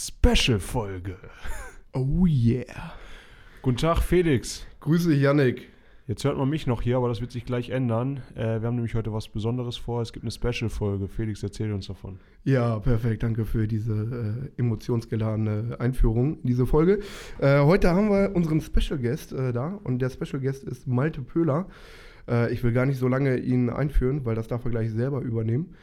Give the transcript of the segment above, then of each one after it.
Special-Folge. Oh yeah. Guten Tag, Felix. Grüße Yannick. Jetzt hört man mich noch hier, aber das wird sich gleich ändern. Äh, wir haben nämlich heute was Besonderes vor. Es gibt eine Special-Folge. Felix, erzähl uns davon. Ja, perfekt. Danke für diese äh, emotionsgeladene Einführung in diese Folge. Äh, heute haben wir unseren Special Guest äh, da und der Special Guest ist Malte Pöhler. Äh, ich will gar nicht so lange ihn einführen, weil das darf er gleich selber übernehmen.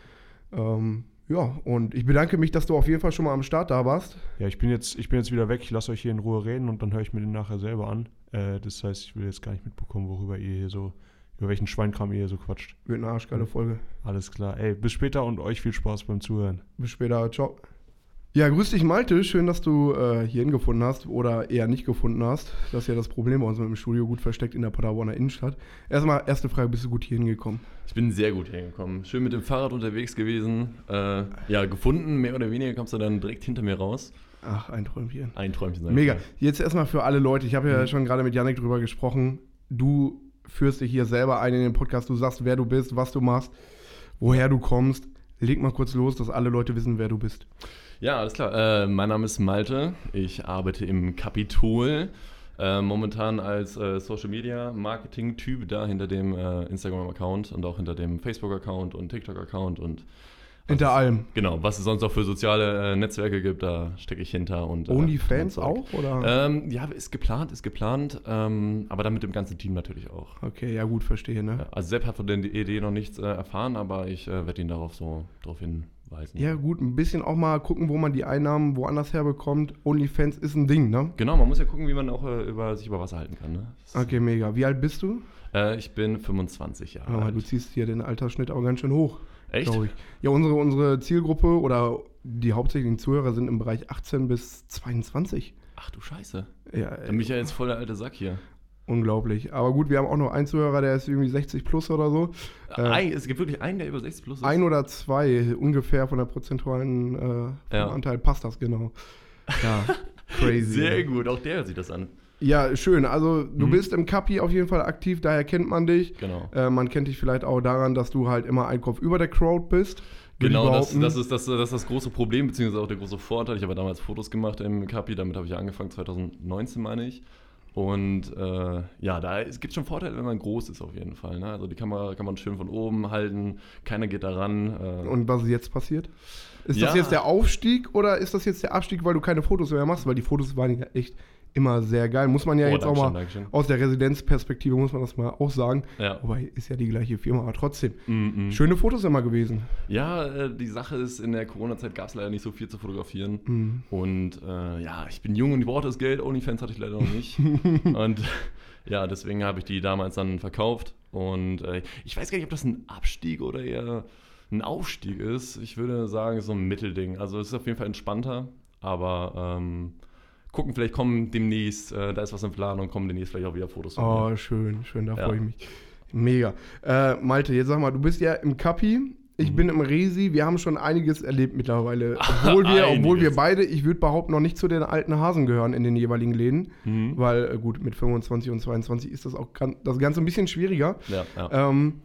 Ähm, ja, und ich bedanke mich, dass du auf jeden Fall schon mal am Start da warst. Ja, ich bin jetzt, ich bin jetzt wieder weg. Ich lasse euch hier in Ruhe reden und dann höre ich mir den nachher selber an. Äh, das heißt, ich will jetzt gar nicht mitbekommen, worüber ihr hier so, über welchen Schweinkram ihr hier so quatscht. Wird eine arschgeile Folge. Alles klar. Ey, bis später und euch viel Spaß beim Zuhören. Bis später. Ciao. Ja, grüß dich, Malte. Schön, dass du äh, hierhin gefunden hast oder eher nicht gefunden hast. Das ist ja das Problem bei uns mit dem Studio, gut versteckt in der Paderborner Innenstadt. Erstmal, erste Frage, bist du gut hierhin gekommen? Ich bin sehr gut hergekommen. Schön mit dem Fahrrad unterwegs gewesen. Äh, ja, gefunden, mehr oder weniger kommst du dann direkt hinter mir raus. Ach, ein Träumchen. Ein Träumchen. Mega. Jetzt erstmal für alle Leute. Ich habe ja Mhm. schon gerade mit Yannick drüber gesprochen. Du führst dich hier selber ein in den Podcast. Du sagst, wer du bist, was du machst, woher du kommst. Leg mal kurz los, dass alle Leute wissen, wer du bist. Ja, alles klar. Äh, mein Name ist Malte. Ich arbeite im Kapitol. Äh, momentan als äh, Social Media Marketing Typ da hinter dem äh, Instagram Account und auch hinter dem Facebook Account und TikTok Account und Hinter allem. genau, was es sonst noch für soziale äh, Netzwerke gibt, da stecke ich hinter und äh, OnlyFans auch? Oder? Ähm, ja, ist geplant, ist geplant, ähm, aber dann mit dem ganzen Team natürlich auch. Okay, ja gut, verstehe, ne? Also Sepp hat von der Idee noch nichts äh, erfahren, aber ich äh, werde ihn darauf so darauf hinweisen. Ja, gut, ein bisschen auch mal gucken, wo man die Einnahmen woanders herbekommt. OnlyFans ist ein Ding, ne? Genau, man muss ja gucken, wie man auch äh, über, sich über Wasser halten kann. Ne? Okay, mega. Wie alt bist du? Äh, ich bin 25 Jahre Aber du alt. ziehst hier den Altersschnitt auch ganz schön hoch. Echt? Ja, unsere, unsere Zielgruppe oder die hauptsächlichen Zuhörer sind im Bereich 18 bis 22. Ach du Scheiße. Ja, Dann bin ich ja jetzt voll der alte Sack hier. Unglaublich. Aber gut, wir haben auch noch einen Zuhörer, der ist irgendwie 60 plus oder so. Äh, Ein, es gibt wirklich einen, der über 60 plus ist. Ein oder zwei ungefähr von der prozentualen äh, Ja. Anteil passt das genau. Ja, crazy. Sehr gut, auch der hört sich das an. Ja, schön. Also du Mhm. bist im Kapi auf jeden Fall aktiv, daher kennt man dich. Genau. Äh, man kennt dich vielleicht auch daran, dass du halt immer ein Kopf über der Crowd bist. Genau, das, das, ist, das, das ist das große Problem, beziehungsweise auch der große Vorteil. Ich habe damals Fotos gemacht im Kapi, damit habe ich ja angefangen, 2019 meine ich. Und äh, ja, da es gibt schon Vorteile, wenn man groß ist auf jeden Fall. Ne? Also die Kamera kann man schön von oben halten, keiner geht da ran. Äh, Und was ist jetzt passiert? Ist das Ja. jetzt der Aufstieg oder ist das jetzt der Abstieg, weil du keine Fotos mehr machst? Weil die Fotos waren ja echt immer sehr geil. Muss man ja Oh, jetzt auch mal Dankeschön. aus der Residenzperspektive muss man das mal auch sagen. Ja. Wobei ist ja die gleiche Firma, aber trotzdem. Mm, mm. Schöne Fotos immer gewesen. Ja, äh, die Sache ist, in der Corona-Zeit gab es leider nicht so viel zu fotografieren. Mhm. Und äh, ja, ich bin jung und ich brauchte das Geld. OnlyFans hatte ich leider noch nicht. und ja, deswegen habe ich die damals dann verkauft. Und äh, ich weiß gar nicht, ob das ein Abstieg oder eher ein Aufstieg ist. Ich würde sagen, so ein Mittelding. Also es ist auf jeden Fall entspannter. Aber ähm, gucken, vielleicht kommen demnächst, äh, da ist was in Planung, kommen demnächst vielleicht auch wieder Fotos von mir. Oh, schön, schön, da Ja. freue ich mich. Mega. Äh, Malte, jetzt sag mal, du bist ja im Kapi, ich Mhm. bin im Resi, wir haben schon einiges erlebt mittlerweile. Obwohl wir, obwohl wir beide, ich würde behaupten, noch nicht zu den alten Hasen gehören in den jeweiligen Läden. Mhm. Weil, äh, gut, mit 25 und 22 ist das auch das Ganze ein bisschen schwieriger. Ja, ja. Ähm,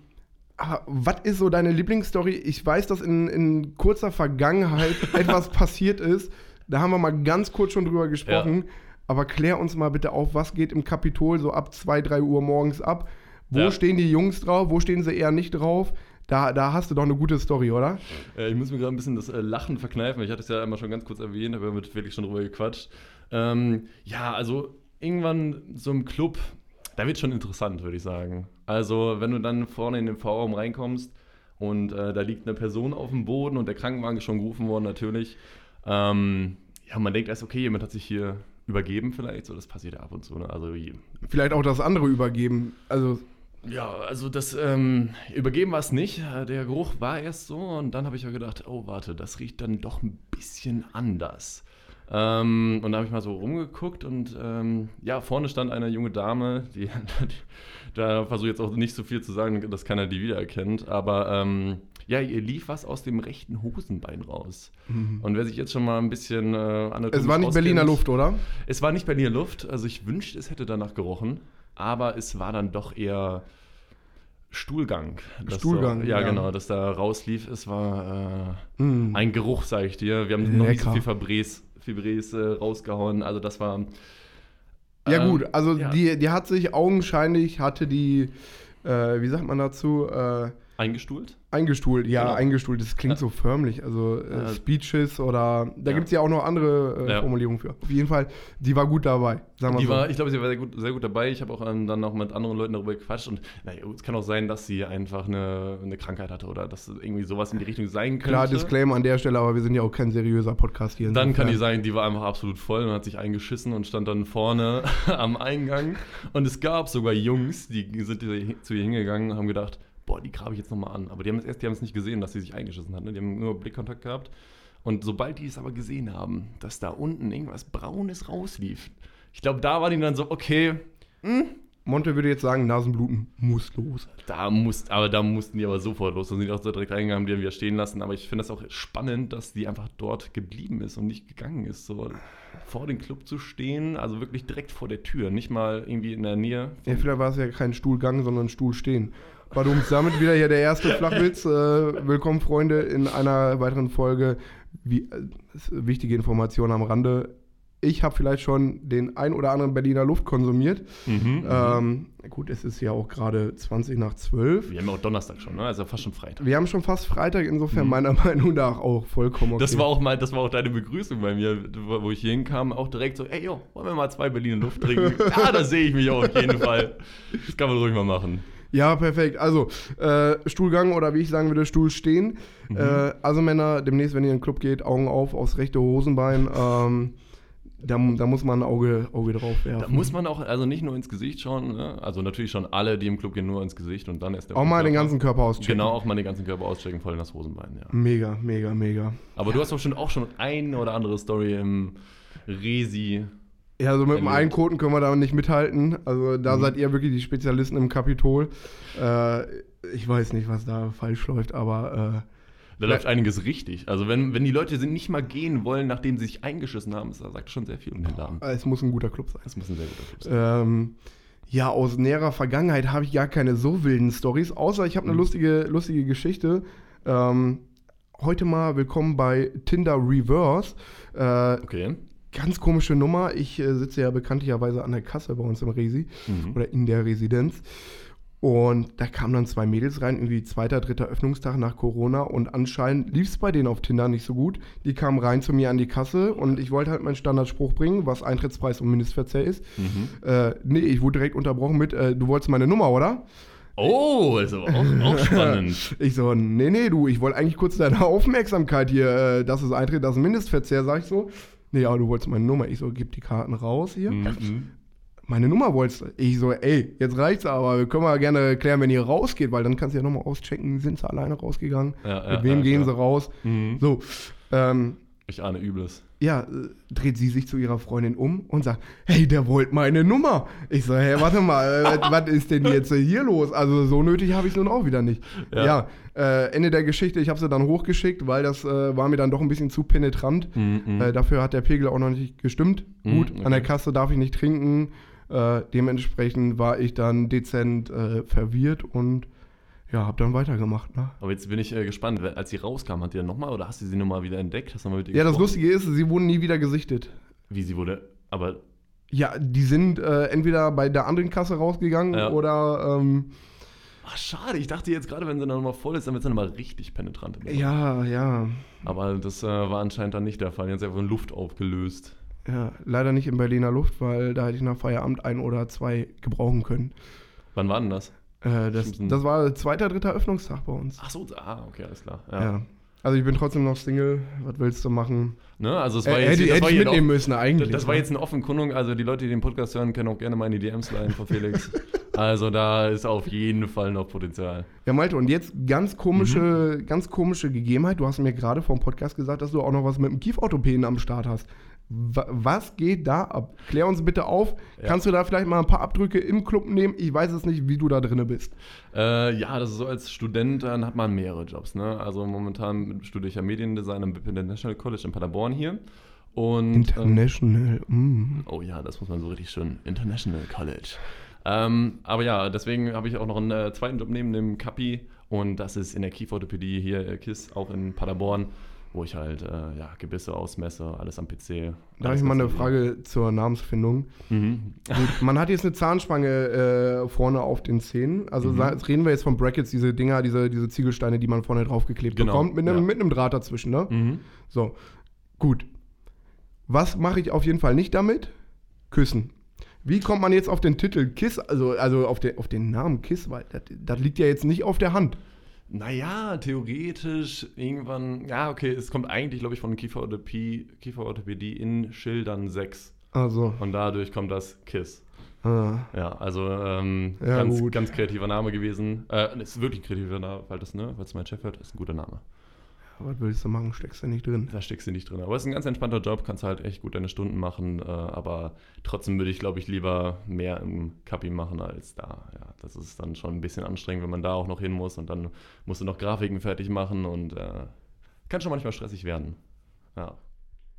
aber was ist so deine Lieblingsstory? Ich weiß, dass in, in kurzer Vergangenheit etwas passiert ist. Da haben wir mal ganz kurz schon drüber gesprochen. Aber klär uns mal bitte auf, was geht im Kapitol so ab 2, 3 Uhr morgens ab? Wo Ja. stehen die Jungs drauf? Wo stehen sie eher nicht drauf? Da, da hast du doch eine gute Story, oder? Äh, ich muss mir gerade ein bisschen das äh, Lachen verkneifen. Ich hatte es ja einmal schon ganz kurz erwähnt, aber mit Felix schon drüber gequatscht. Ähm, ja, also irgendwann so im Club, da wird schon interessant, würde ich sagen. Also, wenn du dann vorne in den V-Raum reinkommst und äh, da liegt eine Person auf dem Boden und der Krankenwagen ist schon gerufen worden, natürlich. Ähm, ja, man denkt erst, okay, jemand hat sich hier übergeben vielleicht, so das passiert ja ab und zu. Ne? Also Vielleicht auch das andere übergeben. Also, ja, also das ähm, Übergeben war es nicht. Äh, Der Geruch war erst so und dann habe ich ja gedacht, oh warte, das riecht dann doch ein bisschen anders. Ähm, und da habe ich mal so rumgeguckt und ähm, ja, vorne stand eine junge Dame, die, die da versuche ich jetzt auch nicht so viel zu sagen, dass keiner die wiedererkennt, aber ähm, ja, ihr lief was aus dem rechten Hosenbein raus. Und wer sich jetzt schon mal ein bisschen äh, es war nicht auskennt- Berliner Luft, oder? es war nicht Berliner Luft, also ich wünschte, es hätte danach gerochen, aber es war dann doch eher Stuhlgang. Stuhlgang, Da, ja, ja. genau, dass da rauslief. Es war äh, Mm. ein Geruch, sag ich dir. Wir haben noch nicht so Lecker. viel Febrés, Fibres äh, rausgehauen. Also das war. Ja, ähm, gut, also ja. Die, die hat sich augenscheinlich, hatte die, äh, wie sagt man dazu, äh, Eingestuhlt? eingestuhlt. Ja, Genau. eingestuhlt, das klingt Ja. so förmlich. Also äh, Ja. Speeches oder, da Ja. gibt es ja auch noch andere äh. Formulierungen für. Auf jeden Fall, die war gut dabei, sagen Die so. war, ich glaube, sie war sehr gut, sehr gut dabei. Ich habe auch ähm, dann noch mit anderen Leuten darüber gequatscht. Und naja, es kann auch sein, dass sie einfach eine, eine Krankheit hatte oder dass irgendwie sowas in die Richtung sein könnte. Klar, Disclaimer an der Stelle, aber wir sind ja auch kein seriöser Podcast hier. Dann kann die sagen, die war einfach absolut voll und hat sich eingeschissen und stand dann vorne am Eingang. Und es gab sogar Jungs, die sind zu ihr hingegangen und haben gedacht, boah, die grabe ich jetzt nochmal an. Aber die haben es erst, die haben es nicht gesehen, dass sie sich eingeschissen hat. Ne? Die haben nur Blickkontakt gehabt. Und sobald die es aber gesehen haben, dass da unten irgendwas Braunes rauslief, ich glaube, da waren die dann so, okay, Monte würde jetzt sagen, Nasenbluten muss los. da muss, aber da mussten die aber sofort los. Da sind die auch so direkt reingegangen, haben die dann wieder stehen lassen. Aber ich finde das auch spannend, dass die einfach dort geblieben ist und nicht gegangen ist. So vor dem Club zu stehen, also wirklich direkt vor der Tür, nicht mal irgendwie in der Nähe. Ja, vielleicht war es ja kein Stuhlgang, sondern Stuhlstehen. Badum, damit wieder hier der erste Flachwitz. Äh, willkommen, Freunde, in einer weiteren Folge. Wie, äh, wichtige Information am Rande. Ich habe vielleicht schon den ein oder anderen Berliner Luft konsumiert. Mhm, Ähm, gut, es ist ja auch gerade 20 nach 12. Wir haben ja auch Donnerstag schon, ne? Also fast schon Freitag. Wir haben schon fast Freitag, insofern meiner Meinung nach auch vollkommen okay. Das war auch mal, das war auch deine Begrüßung bei mir, wo ich hier hinkam, auch direkt so, ey jo, wollen wir mal zwei Berliner Luft trinken? ja, da sehe ich mich auch auf jeden Fall. Das kann man ruhig mal machen. Ja, perfekt. Also, äh, Stuhlgang oder wie ich sagen würde, Stuhlstehen. Mhm. Äh, also Männer, demnächst, wenn ihr in den Club geht, Augen auf, aufs rechte Hosenbein. Ähm, da, da muss man ein Auge, Auge drauf werfen. Da muss man auch, also nicht nur ins Gesicht schauen, ne? also natürlich schon alle, die im Club gehen, nur ins Gesicht und dann erst der auch mal den ganzen Körper auschecken. Genau, auch mal den ganzen Körper auschecken, voll in das Hosenbein, ja. Mega, mega, mega. Aber du hast doch schon auch schon eine oder andere Story im Resi. Ja, also mit dem. Einkoten können wir da nicht mithalten. Also da Mhm. seid ihr wirklich die Spezialisten im Kapitol. Äh, ich weiß nicht, was da falsch läuft, aber Da läuft einiges richtig. Also wenn, wenn die Leute sind nicht mal gehen wollen, nachdem sie sich eingeschissen haben, das sagt schon sehr viel um den Laden. äh, es muss ein guter Club sein. Das muss ein sehr guter Club sein. Ähm, ja, aus näherer Vergangenheit habe ich gar keine so wilden Stories, außer ich habe eine Mhm. lustige, lustige Geschichte. Ähm, heute mal willkommen bei Tinder Reverse. Äh, Okay. Ganz komische Nummer. Ich äh, sitze ja bekanntlicherweise an der Kasse bei uns im Resi Mhm. oder in der Residenz. Und da kamen dann zwei Mädels rein, irgendwie zweiter, dritter Öffnungstag nach Corona. Und anscheinend lief es bei denen auf Tinder nicht so gut. Die kamen rein zu mir an die Kasse und ich wollte halt meinen Standardspruch bringen, was Eintrittspreis und Mindestverzehr ist. Mhm. Äh, nee, ich wurde direkt unterbrochen mit, äh, du wolltest meine Nummer, oder? Oh, ist aber auch, auch spannend. Ich so, nee, nee, du, ich wollte eigentlich kurz deine Aufmerksamkeit hier, äh, das ist Eintritt, das ist Mindestverzehr, sag ich so. Nee, aber du wolltest meine Nummer. Ich so, gib die Karten raus hier. Mhm. Meine Nummer wolltest du. Ich so, ey, jetzt reicht's aber, wir können mal gerne klären, wenn ihr rausgeht, weil dann kannst du ja nochmal auschecken, sind sie alleine rausgegangen, Ja, ja, mit wem ja, gehen sie raus. Mhm. So, ähm, Ich ahne Übles. Ja, äh, dreht sie sich zu ihrer Freundin um und sagt, hey, der wollte meine Nummer. Ich so, hey, warte mal, äh, was ist denn jetzt hier los? Also so nötig habe ich nun auch wieder nicht. Ja. Ja, äh, Ende der Geschichte, ich habe sie dann hochgeschickt, weil das äh, war mir dann doch ein bisschen zu penetrant. Mhm. Äh, dafür hat der Pegel auch noch nicht gestimmt. Mhm, Gut, okay. an der Kasse darf ich nicht trinken. Äh, dementsprechend war ich dann dezent verwirrt und ja, habe dann weitergemacht. Ne? Aber jetzt bin ich äh, gespannt, als sie rauskam, hat die dann nochmal oder hast du sie nochmal wieder entdeckt? Hast du mal mit ihr Ja, das gesprochen? Lustige ist, sie wurden nie wieder gesichtet. Wie sie wurde, aber Ja, die sind äh, entweder bei der anderen Kasse rausgegangen Ja. oder ähm, ach, schade, ich dachte jetzt gerade, wenn sie dann nochmal voll ist, dann wird sie nochmal richtig penetrant. ja, ja, Aber das äh, war anscheinend dann nicht der Fall. Jetzt einfach in Luft aufgelöst. ja, leider nicht in Berliner Luft, weil da hätte ich nach Feierabend ein oder zwei gebrauchen können. Wann war denn das? Äh, das, Stimmt. das war zweiter, dritter Öffnungstag bei uns. Ach so, ah, okay, alles klar. Ja. Ja. Also ich bin trotzdem noch Single. Was willst du machen? Ne, also es Äh, war jetzt, hätte das hätte war ich mitnehmen noch- müssen eigentlich. Das war ne? jetzt eine Offenkundung, also die Leute, die den Podcast hören, können auch gerne mal in die DMs leiten von Felix. also da ist auf jeden Fall noch Potenzial. Ja, Malte, und jetzt ganz komische, Mhm. ganz komische Gegebenheit. Du hast mir gerade vor dem Podcast gesagt, dass du auch noch was mit dem Kieferorthopäden am Start hast. Wa- Was geht da ab? Klär uns bitte auf. Ja. Kannst du da vielleicht mal ein paar Abdrücke im Club nehmen? Ich weiß es nicht, wie du da drinne bist. Äh, ja, das ist so, als Student dann hat man mehrere Jobs. Ne? Also momentan studiere ich ja Mediendesign am BIP International College in Paderborn hier. Und, ähm, International. mm. Oh ja, das muss man so richtig schön. International College. Ähm, aber ja, deswegen habe ich auch noch einen äh, zweiten Job neben dem Kapi und das ist in der Kieferorthopädie hier, äh, KISS, auch in Paderborn. Wo ich halt äh, ja, Gebisse ausmesse, alles am PC. Da habe ich mal eine. Frage zur Namensfindung. Mhm. Man hat jetzt eine Zahnspange äh, vorne auf den Zähnen. Also Mhm. reden wir jetzt von Brackets, diese Dinger, diese, diese Ziegelsteine, die man vorne draufgeklebt Genau, bekommt, mit einem, ja. mit einem Draht dazwischen, ne? Mhm. So, gut. Was mache ich auf jeden Fall nicht damit? Küssen. Wie kommt man jetzt auf den Titel Kiss, also, also auf, den, auf den Namen Kiss, weil das liegt ja jetzt nicht auf der Hand. Naja, theoretisch irgendwann, ja, okay, es kommt eigentlich, glaube ich, von Kieferorthopädie, Kieferorthopädie in Schildern 6. Also, Und dadurch kommt das KISS. ah, Ja, also ähm, Ja, ganz, gut. ganz kreativer Name gewesen. Äh, ist wirklich ein kreativer Name, weil das, ne, weil es mein Chef hört, ist ein guter Name. Was willst du machen? Steckst du nicht drin. Da steckst du nicht drin. Aber es ist ein ganz entspannter Job, kannst halt echt gut deine Stunden machen. Äh, aber trotzdem würde ich, glaube ich, lieber mehr im Kapi machen als da. Ja, das ist dann schon ein bisschen anstrengend, wenn man da auch noch hin muss und dann musst du noch Grafiken fertig machen und äh, kann schon manchmal stressig werden. Ja.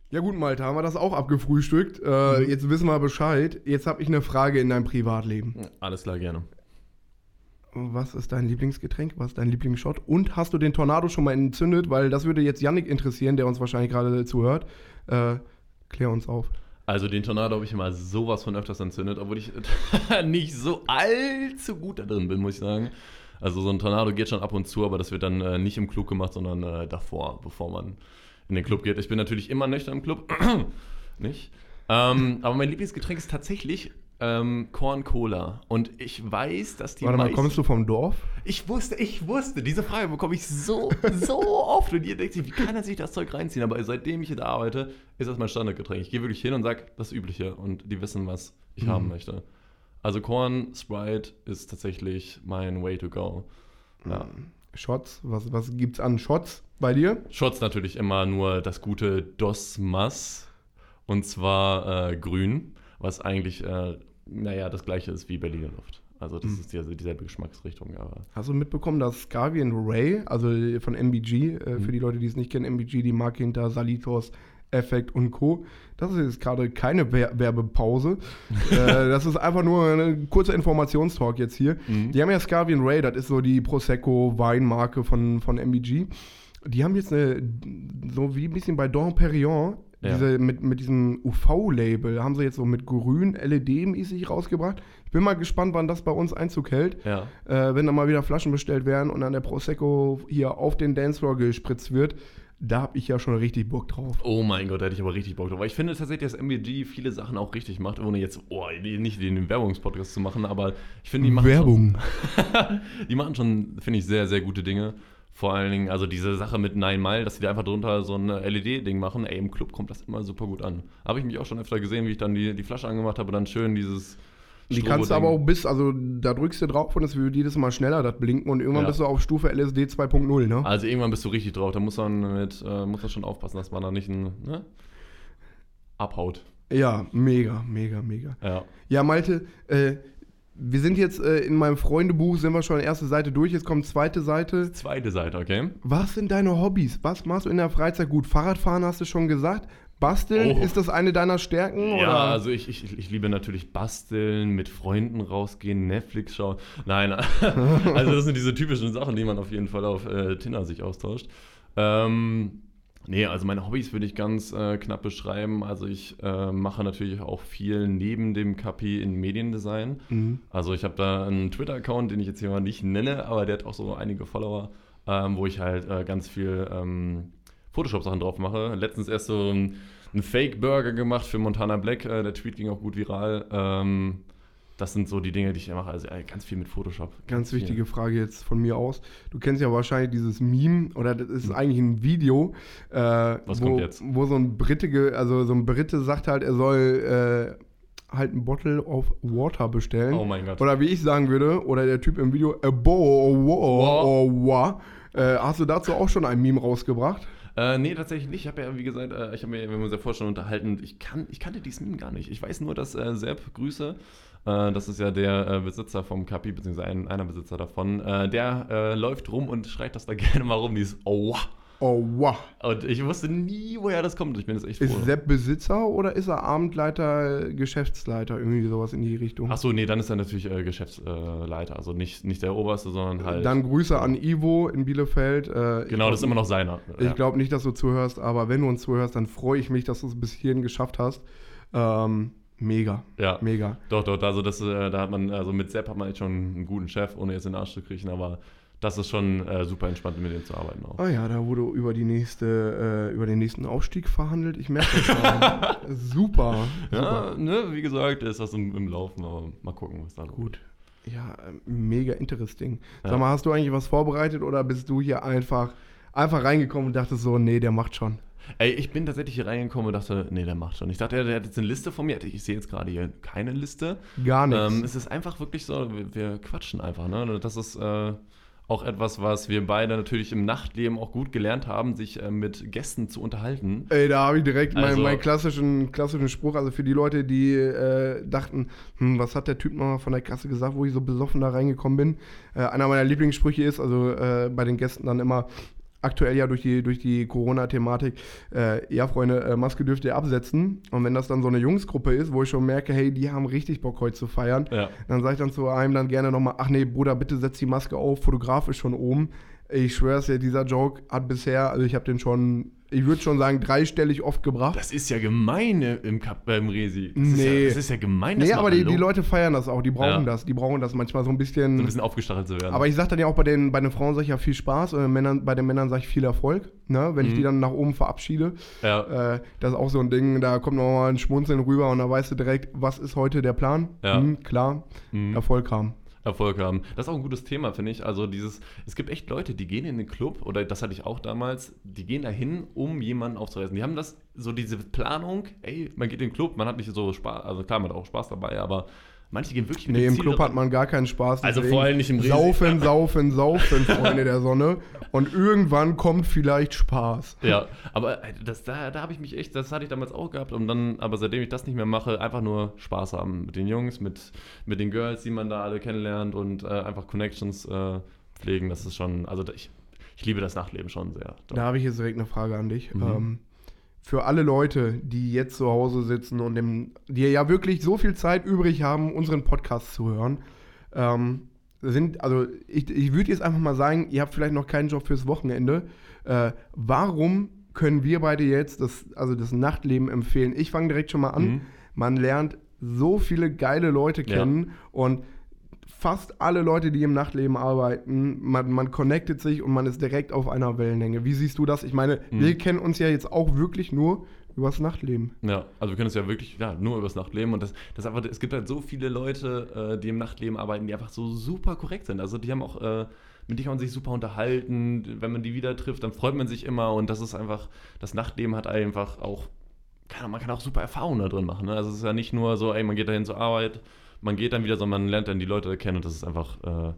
Ja gut, Malte, haben wir das auch abgefrühstückt. Äh, Mhm. Jetzt wissen wir Bescheid. Jetzt habe ich eine Frage in deinem Privatleben. Alles klar, gerne. Was ist dein Lieblingsgetränk? Was ist dein Lieblingsshot? Und hast du den Tornado schon mal entzündet? Weil das würde jetzt Yannick interessieren, der uns wahrscheinlich gerade zuhört. Äh, klär uns auf. Also den Tornado habe ich immer sowas von öfters entzündet, obwohl ich nicht so allzu gut da drin bin, muss ich sagen. Also so ein Tornado geht schon ab und zu, aber das wird dann äh, nicht im Club gemacht, sondern äh, davor, bevor man in den Club geht. Ich bin natürlich immer nüchtern im Club, nicht? Ähm, aber mein Lieblingsgetränk ist tatsächlich ähm, Corn Cola. Und ich weiß, dass die Warte mal, kommst du vom Dorf? ich wusste, ich wusste, diese Frage bekomme ich so, so oft und ihr denkt sich, wie kann er sich das Zeug reinziehen? Aber seitdem ich hier da arbeite, ist das mein Standardgetränk. Ich gehe wirklich hin und sage das Übliche und die wissen, was ich Mhm. haben möchte. Also Korn, Sprite ist tatsächlich mein Way to go. Ja. Shots? Was, was gibt's an Shots bei dir? Shots natürlich immer nur das gute Dos Mas und zwar äh, grün, was eigentlich, äh, naja, das gleiche ist wie Berliner Luft. Also das Mhm. ist die, dieselbe Geschmacksrichtung, aber Hast du mitbekommen, dass Scavian Ray, also von MBG, äh, Mhm. für die Leute, die es nicht kennen, MBG, die Marke hinter Salitos, Effect und Co. Das ist jetzt gerade keine Wer Werbepause. äh, das ist einfach nur ein kurzer Informationstalk jetzt hier. Mhm. Die haben ja Scavian Ray, das ist so die Prosecco-Weinmarke von, von MBG. Die haben jetzt eine, so wie ein bisschen bei Dom Perignon, Ja. diese, mit, mit diesem UV-Label, haben sie jetzt so mit grün LED-mäßig rausgebracht. Ich bin mal gespannt, wann das bei uns Einzug hält ja. äh, wenn da mal wieder Flaschen bestellt werden und dann der Prosecco hier auf den Dancefloor gespritzt wird, da habe ich ja schon richtig Bock drauf. Oh mein Gott, da hätte ich aber richtig Bock drauf. Weil ich finde tatsächlich, dass MBG viele Sachen auch richtig macht, ohne jetzt, oh, nicht den Werbungspodcast zu machen, aber ich finde, die machen Werbung. Schon, die machen schon, finde ich, sehr, sehr gute Dinge. Vor allen Dingen, also diese Sache mit Nine Mile, dass sie da einfach drunter so ein LED-Ding machen, ey, im Club kommt das immer super gut an. Habe ich mich auch schon öfter gesehen, wie ich dann die, die Flasche angemacht habe, dann schön dieses. Die kannst du aber auch bis, also da drückst du drauf und es wird jedes Mal schneller das blinken und irgendwann Ja. bist du auf Stufe LSD 2.0, ne? Also irgendwann bist du richtig drauf, da muss man mit, äh, muss man schon aufpassen, dass man da nicht ein, ne? abhaut. Ja, mega, mega, mega. Ja. Ja, Malte, äh, wir sind jetzt äh, in meinem Freundebuch, sind wir schon erste Seite durch, jetzt kommt zweite Seite. Zweite Seite, okay? Was sind deine Hobbys? Was machst du in der Freizeit gut? Fahrradfahren hast du schon gesagt. Basteln, Oh. ist das eine deiner Stärken? Ja, oder? also ich, ich, ich liebe natürlich basteln, mit Freunden rausgehen, Netflix schauen. Nein, also das sind diese typischen Sachen, die man auf jeden Fall auf äh, Tinder sich austauscht. Ähm, nee, also meine Hobbys würde ich ganz äh, knapp beschreiben. Also ich äh, mache natürlich auch viel neben dem Kapi in Mediendesign. Mhm. Also ich habe da einen Twitter-Account, den ich jetzt hier mal nicht nenne, aber der hat auch so einige Follower, ähm, wo ich halt äh, ganz viel ähm, Photoshop-Sachen drauf mache. Letztens erst so ein, einen Fake-Burger gemacht für Montana Black. Äh, der Tweet ging auch gut viral. Ähm, das sind so die Dinge, die ich mache. Also ganz viel mit Photoshop. Ganz viel. wichtige Frage jetzt von mir aus. Du kennst ja wahrscheinlich dieses Meme, oder das ist eigentlich ein Video, äh, Hm. Was wo, kommt jetzt? wo so ein Brite, also so ein Brite sagt halt, er soll äh, halt ein Bottle of Water bestellen. Oh mein Gott. Oder wie ich sagen würde, oder der Typ im Video, a bo, wo, wa. Äh, hast du dazu auch schon ein Meme rausgebracht? Äh, nee, tatsächlich nicht. Ich habe ja, wie gesagt, äh, ich habe mir, wir haben uns ja vorher schon unterhalten, ich, kann, ich kannte dieses Meme gar nicht. Ich weiß nur, dass äh, Sepp, Grüße, äh, das ist ja der äh, Besitzer vom Kapi, beziehungsweise ein, einer Besitzer davon, äh, der äh, läuft rum und schreit das da gerne mal rum, dieses Aua. Oh, wow. Und ich wusste nie, woher das kommt. Ich bin jetzt echt froh. Ist Sepp Besitzer oder ist er Abendleiter, Geschäftsleiter, irgendwie sowas in die Richtung? Achso, nee, dann ist er natürlich äh, Geschäftsleiter. Also nicht, nicht der Oberste, sondern halt. Dann Grüße an Ivo in Bielefeld. Äh, genau, das ist immer noch seiner. Ich glaube nicht, dass du zuhörst, aber wenn du uns zuhörst, dann freue ich mich, dass du es bis hierhin geschafft hast. Ähm, mega, Ja. mega. Doch, doch, also das, äh, da hat man, also mit Sepp hat man jetzt schon einen guten Chef, ohne jetzt in den Arsch zu kriechen, aber das ist schon äh, super entspannt, mit dem zu arbeiten auch. Ah ja, da wurde über die nächste, äh, über den nächsten Aufstieg verhandelt. Ich merke das schon. super. Ja, ne, wie gesagt, ist das im, im Laufen, aber mal gucken, was da noch Gut. Ja, äh, mega interesting. Ja. Sag mal, hast du eigentlich was vorbereitet oder bist du hier einfach, einfach reingekommen und dachtest so, nee, der macht schon? Ey, ich bin tatsächlich hier reingekommen und dachte, nee, der macht schon. Ich dachte, der hat jetzt eine Liste von mir. Ich sehe jetzt gerade hier keine Liste. Gar nichts. Ähm, es ist einfach wirklich so, wir, wir quatschen einfach. Ne? Das ist äh, auch etwas, was wir beide natürlich im Nachtleben auch gut gelernt haben, sich äh, mit Gästen zu unterhalten. Ey, da habe ich direkt meinen Also- meinen klassischen, klassischen Spruch. Also für die Leute, die äh, dachten, hm, was hat der Typ noch von der Kasse gesagt, wo ich so besoffen da reingekommen bin. Äh, einer meiner Lieblingssprüche ist, also äh, bei den Gästen dann immer, aktuell ja durch die, durch die Corona-Thematik, äh, ja, Freunde, äh, Maske dürft ihr absetzen. Und wenn das dann so eine Jungsgruppe ist, wo ich schon merke, hey, die haben richtig Bock heute zu feiern, Ja. dann sage ich dann zu einem dann gerne nochmal, ach nee, Bruder, bitte setz die Maske auf, Fotograf ist schon oben. Ich schwör's dir, dieser Joke hat bisher, also ich habe den schon, ich würde schon sagen, dreistellig oft gebracht. Das ist ja gemein äh, im, Kap äh, im Resi. Das Ist Nee. ja, das ist ja gemein. das Nee, aber die, die Leute feiern das auch, die brauchen Ja. das, die brauchen das manchmal so ein bisschen. so ein bisschen aufgestachelt zu werden. aber ich sag dann ja auch bei den, bei den Frauen sage ich ja viel Spaß, und den Männern, bei den Männern sage ich viel Erfolg, ne? wenn ich Mhm. die dann nach oben verabschiede. ja. Äh, das ist auch so ein Ding, da kommt nochmal ein Schmunzeln rüber und da weißt du direkt, was ist heute der Plan? Ja. Hm, klar, Mhm. Erfolg haben. Erfolg haben. Das ist auch ein gutes Thema, finde ich. Also dieses, es gibt echt Leute, die gehen in den Club, oder das hatte ich auch damals, die gehen dahin, um jemanden aufzureißen. Die haben das, so diese Planung, ey, man geht in den Club, man hat nicht so Spaß, also klar, man hat auch Spaß dabei, aber manche gehen wirklich mit Nee, im Ziel Club hat man gar keinen Spaß. Also vor allem nicht im Resi. Saufen, saufen, saufen, Freunde der Sonne. Und irgendwann kommt vielleicht Spaß. Ja, aber äh, das, da, da habe ich mich echt, das hatte ich damals auch gehabt und dann, aber seitdem ich das nicht mehr mache, einfach nur Spaß haben mit den Jungs, mit, mit den Girls, die man da alle kennenlernt und äh, einfach Connections äh, pflegen, das ist schon, also ich, ich liebe das Nachtleben schon sehr. Da habe ich jetzt direkt eine Frage an dich. Mhm. Ähm, für alle Leute, die jetzt zu Hause sitzen und dem, die ja wirklich so viel Zeit übrig haben, unseren Podcast zu hören, ähm, sind, also ich, ich würde jetzt einfach mal sagen, ihr habt vielleicht noch keinen Job fürs Wochenende. Äh, warum können wir beide jetzt das, also das Nachtleben empfehlen? Ich fange direkt schon mal an. Mhm. Man lernt so viele geile Leute Ja. kennen und fast alle Leute, die im Nachtleben arbeiten, man, man connectet sich und man ist direkt auf einer Wellenlänge. Wie siehst du das? Ich meine, Mhm. wir kennen uns ja jetzt auch wirklich nur übers Nachtleben. Ja, also wir können es ja wirklich ja, nur übers Nachtleben und das, das einfach, es gibt halt so viele Leute, äh, die im Nachtleben arbeiten, die einfach so super korrekt sind. Also die haben auch, äh, mit denen kann man sich super unterhalten. Wenn man die wieder trifft, dann freut man sich immer und das ist einfach, das Nachtleben hat einfach auch, kann, man kann auch super Erfahrungen da drin machen. Ne? Also es ist ja nicht nur so, ey, man geht dahin zur Arbeit, man geht dann wieder, sondern man lernt dann die Leute kennen und das ist einfach äh,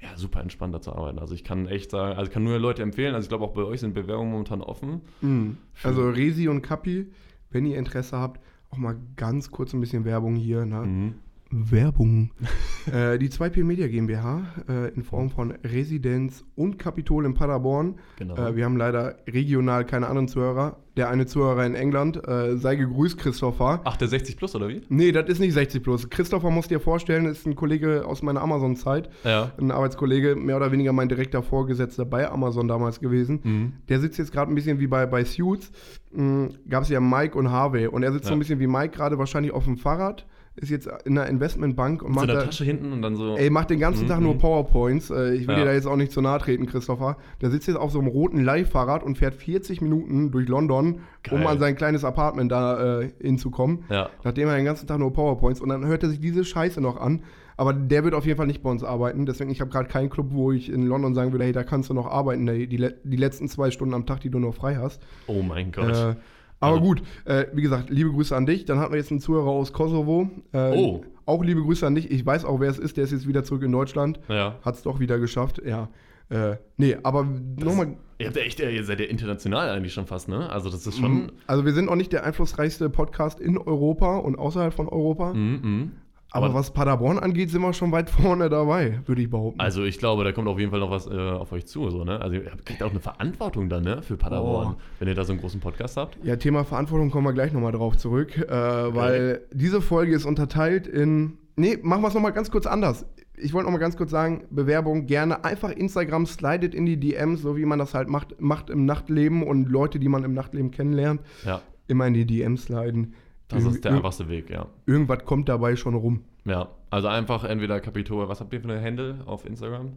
ja, super entspannt da zu arbeiten. Also ich kann echt sagen, also ich kann nur Leute empfehlen, also ich glaube auch bei euch sind Bewerbungen momentan offen. Mhm. Also Resi und Kapi, wenn ihr Interesse habt, auch mal ganz kurz ein bisschen Werbung hier. Ne? Mhm. Werbung. äh, die 2P Media GmbH äh, in Form von Residenz und Kapitol in Paderborn. Genau. Äh, wir haben leider regional keine anderen Zuhörer. Der eine Zuhörer in England. Äh, sei gegrüßt, Christopher. Ach, der 60 plus oder wie? Nee, das ist nicht 60 plus. Christopher musst dir vorstellen, ist ein Kollege aus meiner Amazon-Zeit. Ja. Ein Arbeitskollege, mehr oder weniger mein direkter Vorgesetzter bei Amazon damals gewesen. Mhm. Der sitzt jetzt gerade ein bisschen wie bei, bei Suits. Gab es ja Mike und Harvey. Und er sitzt so Ja. ein bisschen wie Mike gerade wahrscheinlich auf dem Fahrrad. Ist jetzt in einer Investmentbank und Mit so macht einer da, Tasche hinten und dann so. Ey, macht den ganzen Mhm, Tag nur mhm. PowerPoints. Äh, ich will Ja. dir da jetzt auch nicht zu nahe treten, Christopher. Der sitzt jetzt auf so einem roten Leihfahrrad und fährt 40 Minuten durch London, um Geil. an sein kleines Apartment da äh, hinzukommen. Ja. Nachdem er den ganzen Tag nur PowerPoints und dann hört er sich diese Scheiße noch an. Aber der wird auf jeden Fall nicht bei uns arbeiten. Deswegen, ich habe gerade keinen Club, wo ich in London sagen würde, hey, da kannst du noch arbeiten, die, le die letzten zwei Stunden am Tag, die du noch frei hast. Oh mein Gott. Äh, aber Also- gut, äh, wie gesagt, liebe Grüße an dich. Dann hatten wir jetzt einen Zuhörer aus Kosovo. Äh, Oh. Auch liebe Grüße an dich. Ich weiß auch, wer es ist. Der ist jetzt wieder zurück in Deutschland. ja. Hat es doch wieder geschafft. Ja. Äh, nee, aber nochmal. Ihr habt ja echt, ihr seid ja international eigentlich schon fast, ne? Also das ist schon. Also, wir sind auch nicht der einflussreichste Podcast in Europa und außerhalb von Europa. Mhm. Aber, Aber- was Paderborn angeht, sind wir schon weit vorne dabei, würde ich behaupten. Also ich glaube, da kommt auf jeden Fall noch was äh, auf euch zu. So, ne? Also ihr kriegt auch eine Verantwortung dann ne? für Paderborn, Oh. wenn ihr da so einen großen Podcast habt. Ja, Thema Verantwortung kommen wir gleich nochmal drauf zurück, äh, weil diese Folge ist unterteilt in. Nee, machen wir es nochmal ganz kurz anders. Ich wollte nochmal ganz kurz sagen, Bewerbung gerne einfach Instagram slidet in die DMs, so wie man das halt macht, macht im Nachtleben und Leute, die man im Nachtleben kennenlernt, Ja, immer in die DMs sliden. Das ist der einfachste Weg, ja. Irgendwas kommt dabei schon rum. Ja, also einfach entweder Kapitol, was habt ihr für eine Handle auf Instagram?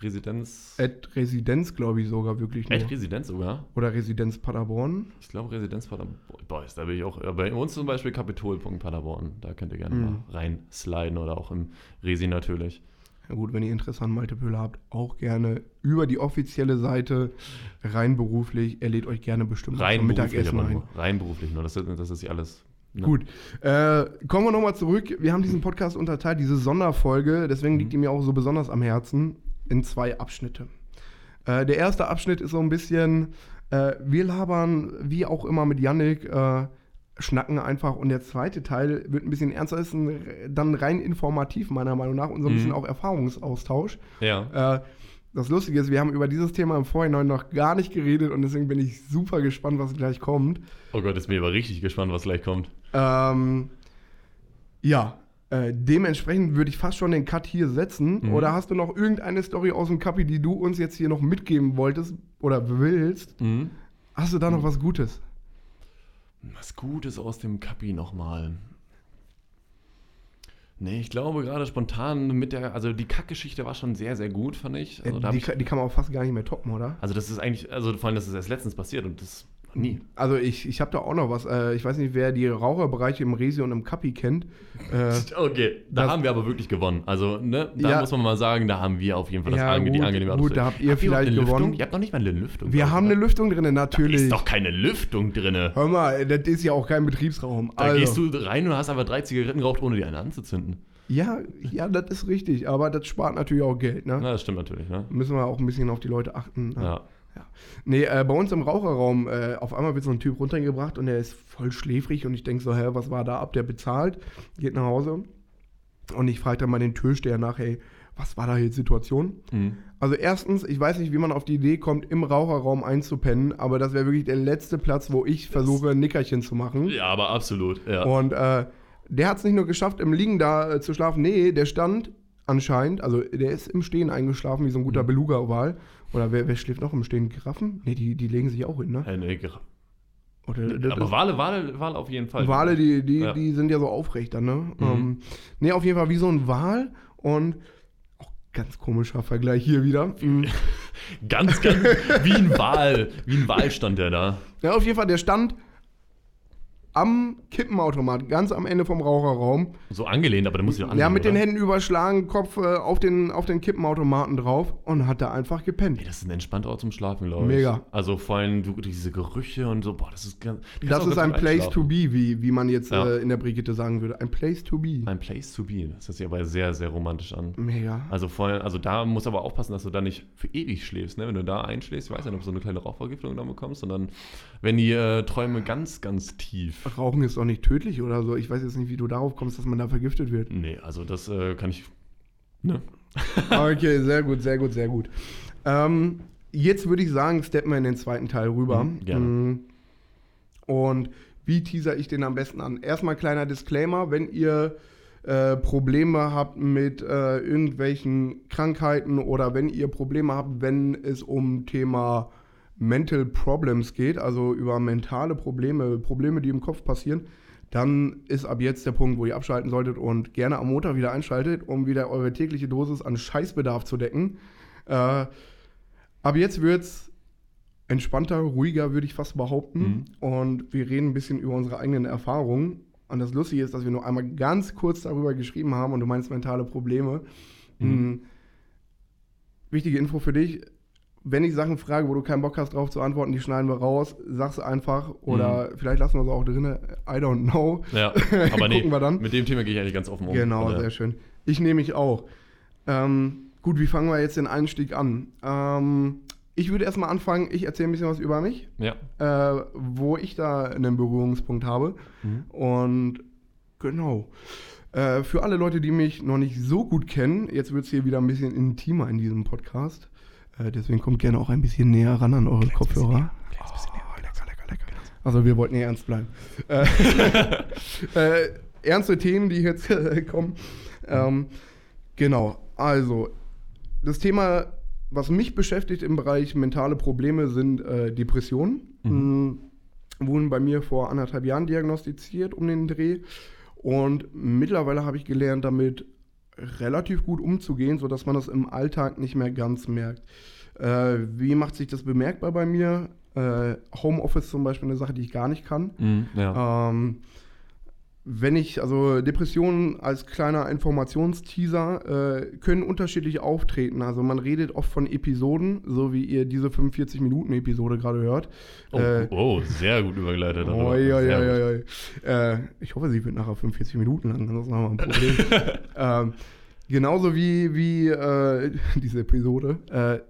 Residenz. At Residenz, glaube ich, sogar wirklich nur. Echt Residenz sogar? Oder Residenz Paderborn. Ich glaube Residenz Paderborn. Boah, da bin ich auch. Bei uns zum Beispiel Kapitol.paderborn. Da könnt ihr gerne Mhm. mal reinsliden oder auch im Resi natürlich. Ja gut, wenn ihr Interesse an Malte Pöhler habt, auch gerne über die offizielle Seite rein beruflich. Er lädt euch gerne bestimmt Rein zum Mittagessen ein. nur. Rein beruflich nur. Das, ist- das ist ja alles. Gut, äh, kommen wir nochmal zurück. Wir haben diesen Podcast unterteilt, diese Sonderfolge, deswegen liegt die mir auch so besonders am Herzen, in zwei Abschnitte. Äh, der erste Abschnitt ist so ein bisschen, äh, wir labern wie auch immer mit Yannick, äh, schnacken einfach und der zweite Teil wird ein bisschen ernster, ist ein, dann rein informativ meiner Meinung nach und so ein Mhm. bisschen auch Erfahrungsaustausch. Ja. Äh, das Lustige ist, wir haben über dieses Thema im Vorhinein noch gar nicht geredet und deswegen bin ich super gespannt, was gleich kommt. Oh Gott, bin ich aber richtig gespannt, was gleich kommt. Ähm, ja, äh, dementsprechend würde ich fast schon den Cut hier setzen. Mhm. Oder hast du noch irgendeine Story aus dem Kapi, die du uns jetzt hier noch mitgeben wolltest oder willst? Mhm. Hast du da noch was Gutes? Was Gutes aus dem Kapi nochmal. Nee, ich glaube gerade spontan mit der, also die Kackgeschichte war schon sehr, sehr gut, fand ich. Also, da hab die, ich, die kann man auch fast gar nicht mehr toppen, oder? also das ist eigentlich, also vor allem, das ist erst letztens passiert und das nie. Also ich, ich habe da auch noch was. Äh, ich weiß nicht, wer die Raucherbereiche im Resi und im Kapi kennt. Äh, Okay, da haben wir aber wirklich gewonnen. Also, ne, da Ja. muss man mal sagen, da haben wir auf jeden Fall das Ja, ange die gut, angenehme gut, da habt ihr vielleicht eine Lüftung? gewonnen. Ihr habt noch nicht mal eine Lüftung. wir haben eine Lüftung drin, Da natürlich. ist doch keine Lüftung drin. Hör mal, das ist ja auch kein Betriebsraum. Da Also, gehst du rein und hast einfach drei Zigaretten geraucht, ohne die eine anzuzünden. Ja, ja, das ist richtig. Aber das spart natürlich auch Geld, ne? Na, das stimmt natürlich, ne? Müssen wir auch ein bisschen auf die Leute achten. Ne? Ja. Nee, äh, bei uns im Raucherraum, äh, auf einmal wird so ein Typ runtergebracht und der ist voll schläfrig und ich denke so, hä, was war da ab? Der bezahlt, geht nach Hause und ich frage dann mal den Türsteher nach, hey, was war da jetzt Situation? Mhm. Also erstens, ich weiß nicht, wie man auf die Idee kommt, im Raucherraum einzupennen, aber das wäre wirklich der letzte Platz, wo ich versuche, ein Nickerchen zu machen. Ja, aber absolut, ja. Und äh, der hat es nicht nur geschafft, im Liegen da äh, zu schlafen. Nee, der stand anscheinend, also der ist im Stehen eingeschlafen, wie so ein Mhm. guter Beluga-Oval. Oder wer, wer schläft noch im Stehen? Giraffen? Nee, die, die legen sich auch hin, ne? Äh, nee, ge- Oder, aber Wale, Wale, Wale auf jeden Fall. Wale, die, die, Ja. die sind ja so aufrecht dann, ne? Mhm. Ähm, nee, auf jeden Fall wie so ein Wal und auch ganz komischer Vergleich hier wieder. Mhm. Ganz, ganz, wie ein Wal. Wie ein Wal stand der da. Ja, auf jeden Fall, der stand am Kippenautomat, ganz am Ende vom Raucherraum. So angelehnt, aber der muss ja Ja, mit den oder? Händen überschlagen, Kopf äh, auf, den, auf den Kippenautomaten drauf und hat da einfach gepennt. Ey, das ist ein entspannter Ort zum Schlafen, glaube ich. Mega. Also vor allem du, diese Gerüche und so, boah, das ist ganz. du Das ist ein Place to be, wie, wie man jetzt Ja. äh, in der Brigitte sagen würde. Ein Place to be. Ein Place to be. Das hört sich aber sehr, sehr romantisch an. Mega. Also vor allem, also da muss aber aufpassen, dass du da nicht für ewig schläfst. Ne? Wenn du da einschläfst, ich weiß nicht, ob du so eine kleine Rauchvergiftung dann bekommst, sondern wenn die äh, Träume ganz, ganz tief. Rauchen ist doch nicht tödlich oder so. Ich weiß jetzt nicht, wie du darauf kommst, dass man da vergiftet wird. Nee, also das äh, kann ich. Ne? Okay, sehr gut, sehr gut, sehr gut. Ähm, jetzt würde ich sagen, steppen wir in den zweiten Teil rüber. Mhm, gerne. Mm. Und wie teaser ich den am besten an? Erstmal kleiner Disclaimer, wenn ihr äh, Probleme habt mit äh, irgendwelchen Krankheiten oder wenn ihr Probleme habt, wenn es um Thema Mental Problems geht, also über mentale Probleme, Probleme, die im Kopf passieren, dann ist ab jetzt der Punkt, wo ihr abschalten solltet und gerne am Montag wieder einschaltet, um wieder eure tägliche Dosis an Scheißbedarf zu decken. Äh, ab jetzt wird's entspannter, ruhiger, würde ich fast behaupten. Und wir reden ein bisschen über unsere eigenen Erfahrungen. Und das Lustige ist, dass wir nur einmal ganz kurz darüber geschrieben haben und du meinst mentale Probleme. Mhm. Wichtige Info für dich. Wenn ich Sachen frage, wo du keinen Bock hast, drauf zu antworten, die schneiden wir raus. Sag's einfach. Oder vielleicht lassen wir es auch drin. I don't know. Ja, aber nee, Gucken wir dann. mit dem Thema gehe ich eigentlich ganz offen um. Genau, Von der- sehr schön. Ich nehme mich auch. Ähm, gut, wie fangen wir jetzt den Einstieg an? Ähm, ich würde erstmal anfangen, ich erzähle ein bisschen was über mich, Ja. äh, wo ich da einen Berührungspunkt habe. Mhm. Und genau. Äh, für alle Leute, die mich noch nicht so gut kennen, jetzt wird es hier wieder ein bisschen intimer in diesem Podcast. Äh, deswegen kommt gerne auch ein bisschen näher ran an eure Kopfhörer. Oh. Also wir wollten ja ernst bleiben. Äh, äh, ernste Themen, die jetzt äh, kommen. Ähm, genau, also das Thema, was mich beschäftigt im Bereich mentale Probleme, sind äh, Depressionen. Mhm. Wurden bei mir vor anderthalb Jahren diagnostiziert um den Dreh. Und mittlerweile habe ich gelernt, damit relativ gut umzugehen, sodass man das im Alltag nicht mehr ganz merkt. Äh, wie macht sich das bemerkbar bei mir? Äh, Homeoffice zum Beispiel eine Sache, die ich gar nicht kann. Mhm, ja. Ähm, wenn ich, also Depressionen als kleiner Informationsteaser äh, können unterschiedlich auftreten. Also man redet oft von Episoden, so wie ihr diese 45-Minuten-Episode gerade hört. Oh, Äh, oh, sehr gut übergeleitet. Oh, ja, ja, ja, ja. Äh, ich hoffe, sie wird nachher 45 Minuten lang, ansonsten haben wir ein Problem. ähm, genauso wie, wie äh, diese Episode. Äh,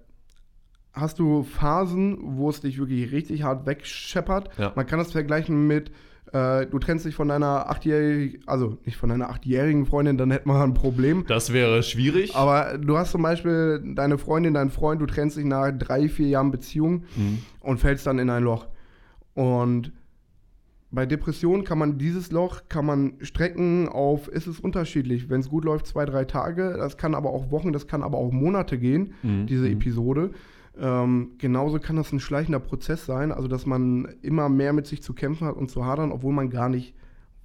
hast du Phasen, wo es dich wirklich richtig hart wegscheppert? Ja. Man kann das vergleichen mit, äh, du trennst dich von deiner achtjährigen, also nicht von deiner achtjährigen Freundin, dann hätten wir ein Problem. Das wäre schwierig. Aber du hast zum Beispiel deine Freundin, deinen Freund, du trennst dich nach drei, vier Jahren Beziehung Mhm. und fällst dann in ein Loch. Und bei Depressionen kann man dieses Loch kann man strecken auf, ist es unterschiedlich. Wenn es gut läuft, zwei, drei Tage, das kann aber auch Wochen, das kann aber auch Monate gehen, Mhm. diese Mhm. Episode. Ähm, genauso kann das ein schleichender Prozess sein, also dass man immer mehr mit sich zu kämpfen hat und zu hadern, obwohl man gar nicht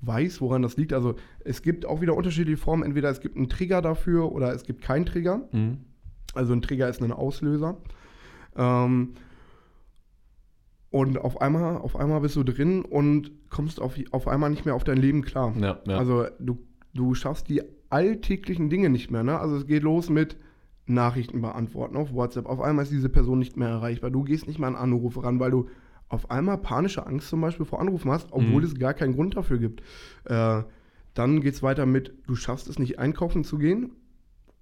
weiß, woran das liegt. Also es gibt auch wieder unterschiedliche Formen. Entweder es gibt einen Trigger dafür oder es gibt keinen Trigger. Mhm. Also ein Trigger ist ein Auslöser. Ähm, und auf einmal, auf einmal bist du drin und kommst auf, auf einmal nicht mehr auf dein Leben klar. Ja, ja. Also du, du schaffst die alltäglichen Dinge nicht mehr. Ne? Also es geht los mit Nachrichten beantworten auf WhatsApp. Auf einmal ist diese Person nicht mehr erreichbar. Du gehst nicht mehr an Anrufe ran, weil du auf einmal panische Angst zum Beispiel vor Anrufen hast, obwohl Mhm. es gar keinen Grund dafür gibt. Äh, dann geht es weiter mit, du schaffst es nicht einkaufen zu gehen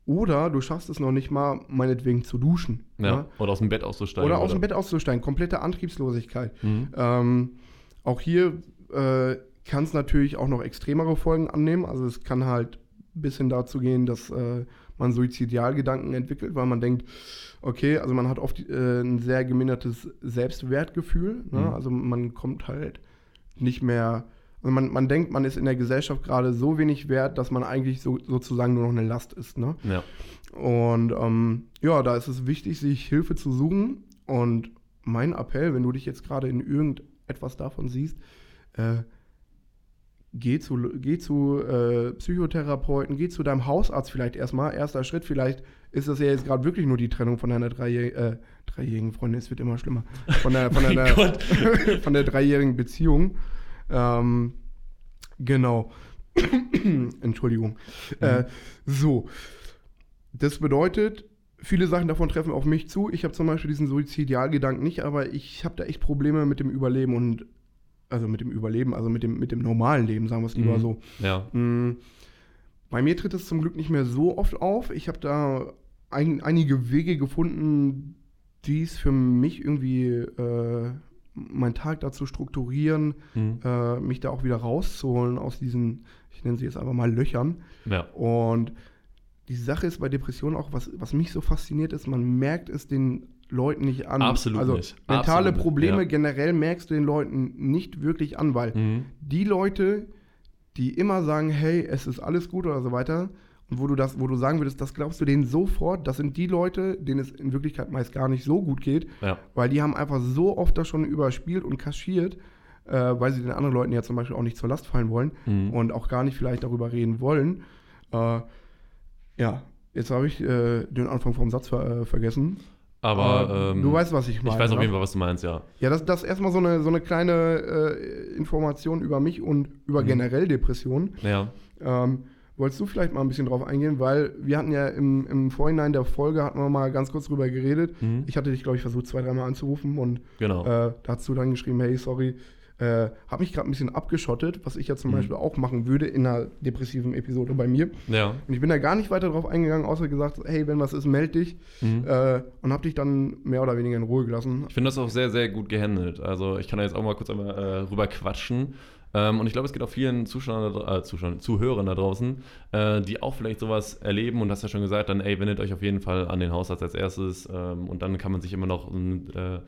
oder du schaffst es noch nicht mal, meinetwegen zu duschen. ja. ne? Oder aus dem Bett auszusteigen. Oder aus dem Bett auszusteigen, komplette Antriebslosigkeit. Mhm. Ähm, auch hier äh, kann es natürlich auch noch extremere Folgen annehmen. Also es kann halt bis hin dazu gehen, dass äh, man Suizidialgedanken entwickelt, weil man denkt, okay, also man hat oft äh, ein sehr gemindertes Selbstwertgefühl. Ne? Mhm. Also man kommt halt nicht mehr, also man, man denkt, man ist in der Gesellschaft gerade so wenig wert, dass man eigentlich so, sozusagen nur noch eine Last ist. Ne? Ja. Und ähm, ja, da ist es wichtig, sich Hilfe zu suchen. Und mein Appell, wenn du dich jetzt gerade in irgendetwas davon siehst, äh, geh zu, geh zu äh, Psychotherapeuten, geh zu deinem Hausarzt vielleicht erstmal. Erster Schritt, vielleicht ist das ja jetzt gerade wirklich nur die Trennung von deiner dreijäh äh, dreijährigen Freundin, es wird immer schlimmer. Von der, von Mein der, Gott. von der dreijährigen Beziehung. Ähm, genau. Entschuldigung. Äh, so. Das bedeutet, viele Sachen davon treffen auf mich zu. Ich habe zum Beispiel diesen Suizidialgedanken nicht, aber ich habe da echt Probleme mit dem Überleben und also mit dem Überleben, also mit dem, mit dem normalen Leben, sagen wir es lieber Mhm. so. Ja. Mm, Bei mir tritt es zum Glück nicht mehr so oft auf. Ich habe da ein, einige Wege gefunden, dies für mich irgendwie äh, meinen Tag dazu strukturieren, Mhm. äh, mich da auch wieder rauszuholen aus diesen, ich nenne sie jetzt einfach mal Löchern. Ja. Und die Sache ist bei Depressionen auch, was, was mich so fasziniert ist, man merkt es den Leuten nicht an. Absolut also nicht. mentale Absolut nicht, Probleme ja. generell merkst du den Leuten nicht wirklich an, weil Mhm. die Leute, die immer sagen, hey, es ist alles gut oder so weiter, und wo du das, wo du sagen würdest, das glaubst du denen sofort, das sind die Leute, denen es in Wirklichkeit meist gar nicht so gut geht, Ja. weil die haben einfach so oft das schon überspielt und kaschiert, äh, weil sie den anderen Leuten ja zum Beispiel auch nicht zur Last fallen wollen Mhm. und auch gar nicht vielleicht darüber reden wollen. Äh, ja, jetzt habe ich äh, den Anfang vom Satz ver äh, vergessen. Aber ähm, du weißt, was ich meine. ich weiß auf ne? jeden Fall, was du meinst, ja. Ja, das, das ist erstmal so eine, so eine kleine äh, Information über mich und über Mhm. generell Depressionen. Ja. Ähm, wolltest du vielleicht mal ein bisschen drauf eingehen, weil wir hatten ja im, im Vorhinein der Folge, hatten wir mal ganz kurz drüber geredet. Mhm. Ich hatte dich, glaube ich, versucht, zwei, dreimal anzurufen und Genau. äh, da hast du dann geschrieben, hey, sorry, äh, habe mich gerade ein bisschen abgeschottet, was ich ja zum Mhm. Beispiel auch machen würde in einer depressiven Episode bei mir. ja. Und ich bin da gar nicht weiter drauf eingegangen, außer gesagt, hey, wenn was ist, meld dich. Mhm. Äh, und habe dich dann mehr oder weniger in Ruhe gelassen. Ich finde das auch sehr, sehr gut gehandelt. Also ich kann da jetzt auch mal kurz einmal äh, rüber quatschen. Ähm, und ich glaube, es geht auch vielen Zuschauern, äh, Zuschauern, Zuhörern da draußen, äh, die auch vielleicht sowas erleben und hast ja schon gesagt, dann ey, wendet euch auf jeden Fall an den Hausarzt als erstes ähm, und dann kann man sich immer noch ein, äh,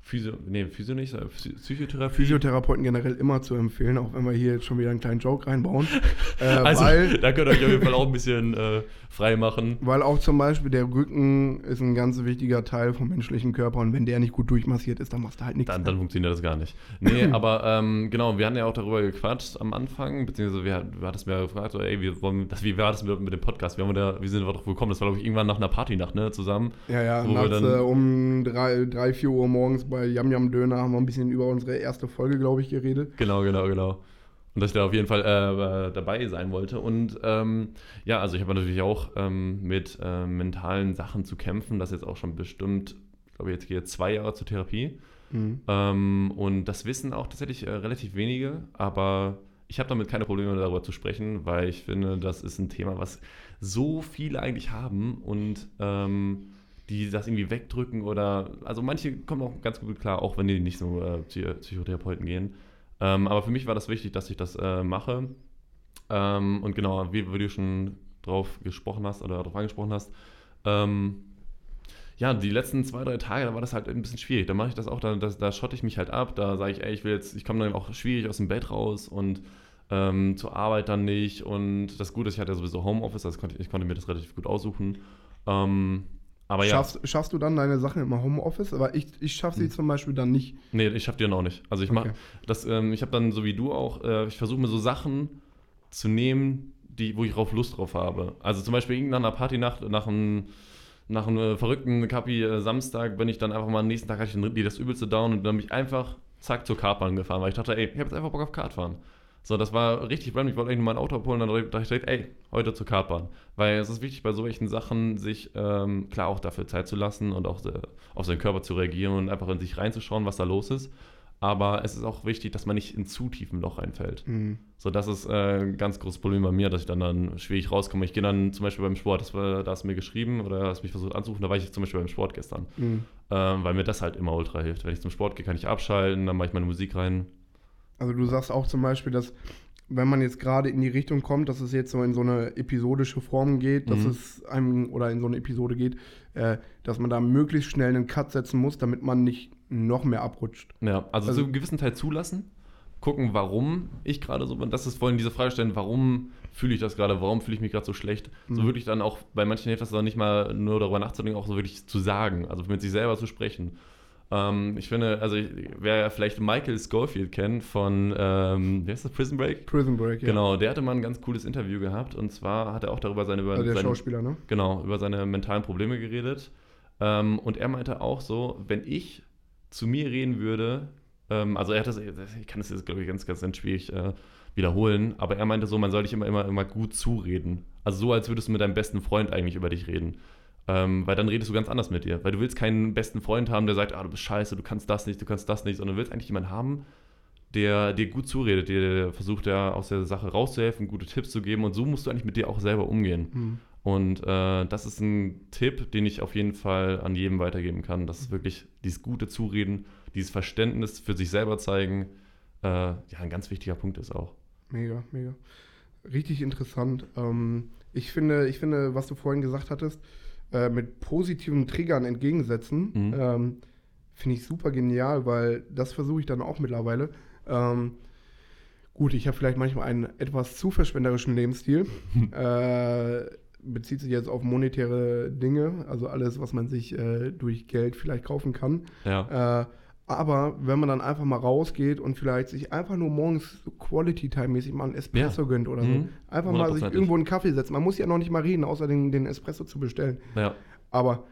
Physio, nee, Physio nicht, Psy- Psychotherapie. Physiotherapeuten generell immer zu empfehlen, auch wenn wir hier jetzt schon wieder einen kleinen Joke reinbauen. Äh, also, weil, da könnt ihr euch auf jeden Fall auch ein bisschen äh, frei machen. weil auch zum Beispiel der Rücken ist ein ganz wichtiger Teil vom menschlichen Körper und wenn der nicht gut durchmassiert ist, dann machst du halt nichts. Dann, dann funktioniert das gar nicht. Nee, aber ähm, genau, wir hatten ja auch darüber gequatscht am Anfang, beziehungsweise wir, du hattest mir gefragt, so, ey, wir wollen, das, wie war das mit, mit dem Podcast? Wir haben da, wie sind wir doch gekommen? Das war, glaube ich, irgendwann nach einer Partynacht, ne, zusammen. Ja, ja, wir nachts dann- äh, um 3, 3, 4 Uhr morgens bei Yam Yam Döner haben wir ein bisschen über unsere erste Folge, glaube ich, geredet. Genau, genau, genau. Und dass ich da auf jeden Fall äh, äh, dabei sein wollte. Und ähm, ja, also ich habe natürlich auch ähm, mit äh, mentalen Sachen zu kämpfen. Das jetzt auch schon bestimmt, ich glaube, jetzt gehe ich zwei Jahre zur Therapie. Mhm. Ähm, und das wissen auch tatsächlich äh, relativ wenige, aber ich habe damit keine Probleme darüber zu sprechen, weil ich finde, das ist ein Thema, was so viele eigentlich haben und ähm, die das irgendwie wegdrücken oder, also manche kommen auch ganz gut klar, auch wenn die nicht so äh, Psy- Psychotherapeuten gehen. Ähm, aber für mich war das wichtig, dass ich das äh, mache. Ähm, und genau, wie, wie du schon drauf gesprochen hast oder darauf angesprochen hast, ähm, ja, die letzten zwei, drei Tage, da war das halt ein bisschen schwierig. Da mache ich das auch, da, da, da schotte ich mich halt ab. Da sage ich, ey, ich will jetzt, ich komme dann auch schwierig aus dem Bett raus und ähm, zur Arbeit dann nicht. Und das Gute ist, ich hatte ja sowieso Homeoffice, also konnte, ich konnte mir das relativ gut aussuchen. Ähm, aber ja, Schaffst, schaffst du dann deine Sachen im Homeoffice? Aber ich, ich schaffe sie Hm. zum Beispiel dann nicht. nee, ich schaffe dir noch nicht. Also ich mache Okay. das, ähm, ich habe dann so wie du auch, äh, ich versuche mir so Sachen zu nehmen, die, wo ich drauf Lust drauf habe. Also zum Beispiel irgendeiner einer Partynacht nach einem nach einem äh, verrückten Kapi äh, Samstag bin ich dann einfach mal am nächsten Tag hatte ich dann die das übelste Down und dann bin ich einfach zack zur Kartbahn gefahren, weil ich dachte, ey, ich habe jetzt einfach Bock auf Kartfahren. So, das war richtig random. Ich wollte eigentlich nur mein Auto abholen, dann dachte ich direkt, ey, heute zur Kartbahn. Weil es ist wichtig, bei solchen Sachen sich ähm, klar auch dafür Zeit zu lassen und auch äh, auf seinen Körper zu reagieren und einfach in sich reinzuschauen, was da los ist. Aber es ist auch wichtig, dass man nicht in zu tiefen Loch reinfällt. Mhm. So, das ist äh, ein ganz großes Problem bei mir, dass ich dann, dann schwierig rauskomme. Ich gehe dann zum Beispiel beim Sport, das war, da hast du mir geschrieben oder hast mich versucht anzurufen, da war ich zum Beispiel beim Sport gestern. Mhm. Ähm, weil mir das halt immer ultra hilft. Wenn ich zum Sport gehe, kann ich abschalten, dann mache ich meine Musik rein. Also du sagst auch zum Beispiel, dass wenn man jetzt gerade in die Richtung kommt, dass es jetzt so in so eine episodische Form geht, dass Mhm. es einem oder in so eine Episode geht, äh, dass man da möglichst schnell einen Cut setzen muss, damit man nicht noch mehr abrutscht. Ja, also, Also- zu einem gewissen Teil zulassen, gucken, warum ich gerade so bin. Das ist vorhin diese Frage stellen, warum fühle ich das gerade, warum fühle ich mich gerade so schlecht. So Mhm. wirklich dann auch, bei manchen hilft das dann nicht mal nur darüber nachzudenken, auch so wirklich zu sagen, also mit sich selber zu sprechen. Ähm, ich finde, also ich, wer vielleicht Michael Schofield kennt von, ähm, wie heißt das, Prison Break? Prison Break, ja. Genau, der hatte mal ein ganz cooles Interview gehabt und zwar hat er auch darüber seine, über Also der seine, Schauspieler, ne? genau, über seine mentalen Probleme geredet. Ähm, und er meinte auch so, wenn ich zu mir reden würde, ähm, also er hat das, ich kann das jetzt, glaube ich, ganz, ganz, ganz schwierig äh, wiederholen, aber er meinte so, man soll dich immer, immer, immer gut zureden. Also so, als würdest du mit deinem besten Freund eigentlich über dich reden. Ähm, weil dann redest du ganz anders mit dir. Weil du willst keinen besten Freund haben, der sagt, ah, du bist scheiße, du kannst das nicht, du kannst das nicht, sondern du willst eigentlich jemanden haben, der dir gut zuredet, der, der versucht, ja aus der Sache rauszuhelfen, gute Tipps zu geben und so musst du eigentlich mit dir auch selber umgehen. Mhm. Und äh, das ist ein Tipp, den ich auf jeden Fall an jedem weitergeben kann. Das ist wirklich dieses gute Zureden, dieses Verständnis für sich selber zeigen, äh, ja, ein ganz wichtiger Punkt ist auch. Mega, mega. Richtig interessant. Ähm, ich, finde, ich finde, was du vorhin gesagt hattest, äh, mit positiven Triggern entgegensetzen, Mhm. ähm, finde ich super genial, weil das versuche ich dann auch mittlerweile. Ähm, gut, ich habe vielleicht manchmal einen etwas zu verschwenderischen Lebensstil. äh, bezieht sich jetzt auf monetäre Dinge, also alles, was man sich äh, durch Geld vielleicht kaufen kann. Ja, Äh, aber wenn man dann einfach mal rausgeht und vielleicht sich einfach nur morgens so Quality-Time-mäßig mal einen Espresso Ja. gönnt oder so. Mhm. Einfach mal sich irgendwo einen Kaffee setzen. Man muss ja noch nicht mal reden, außer den, den Espresso zu bestellen. ja, Aber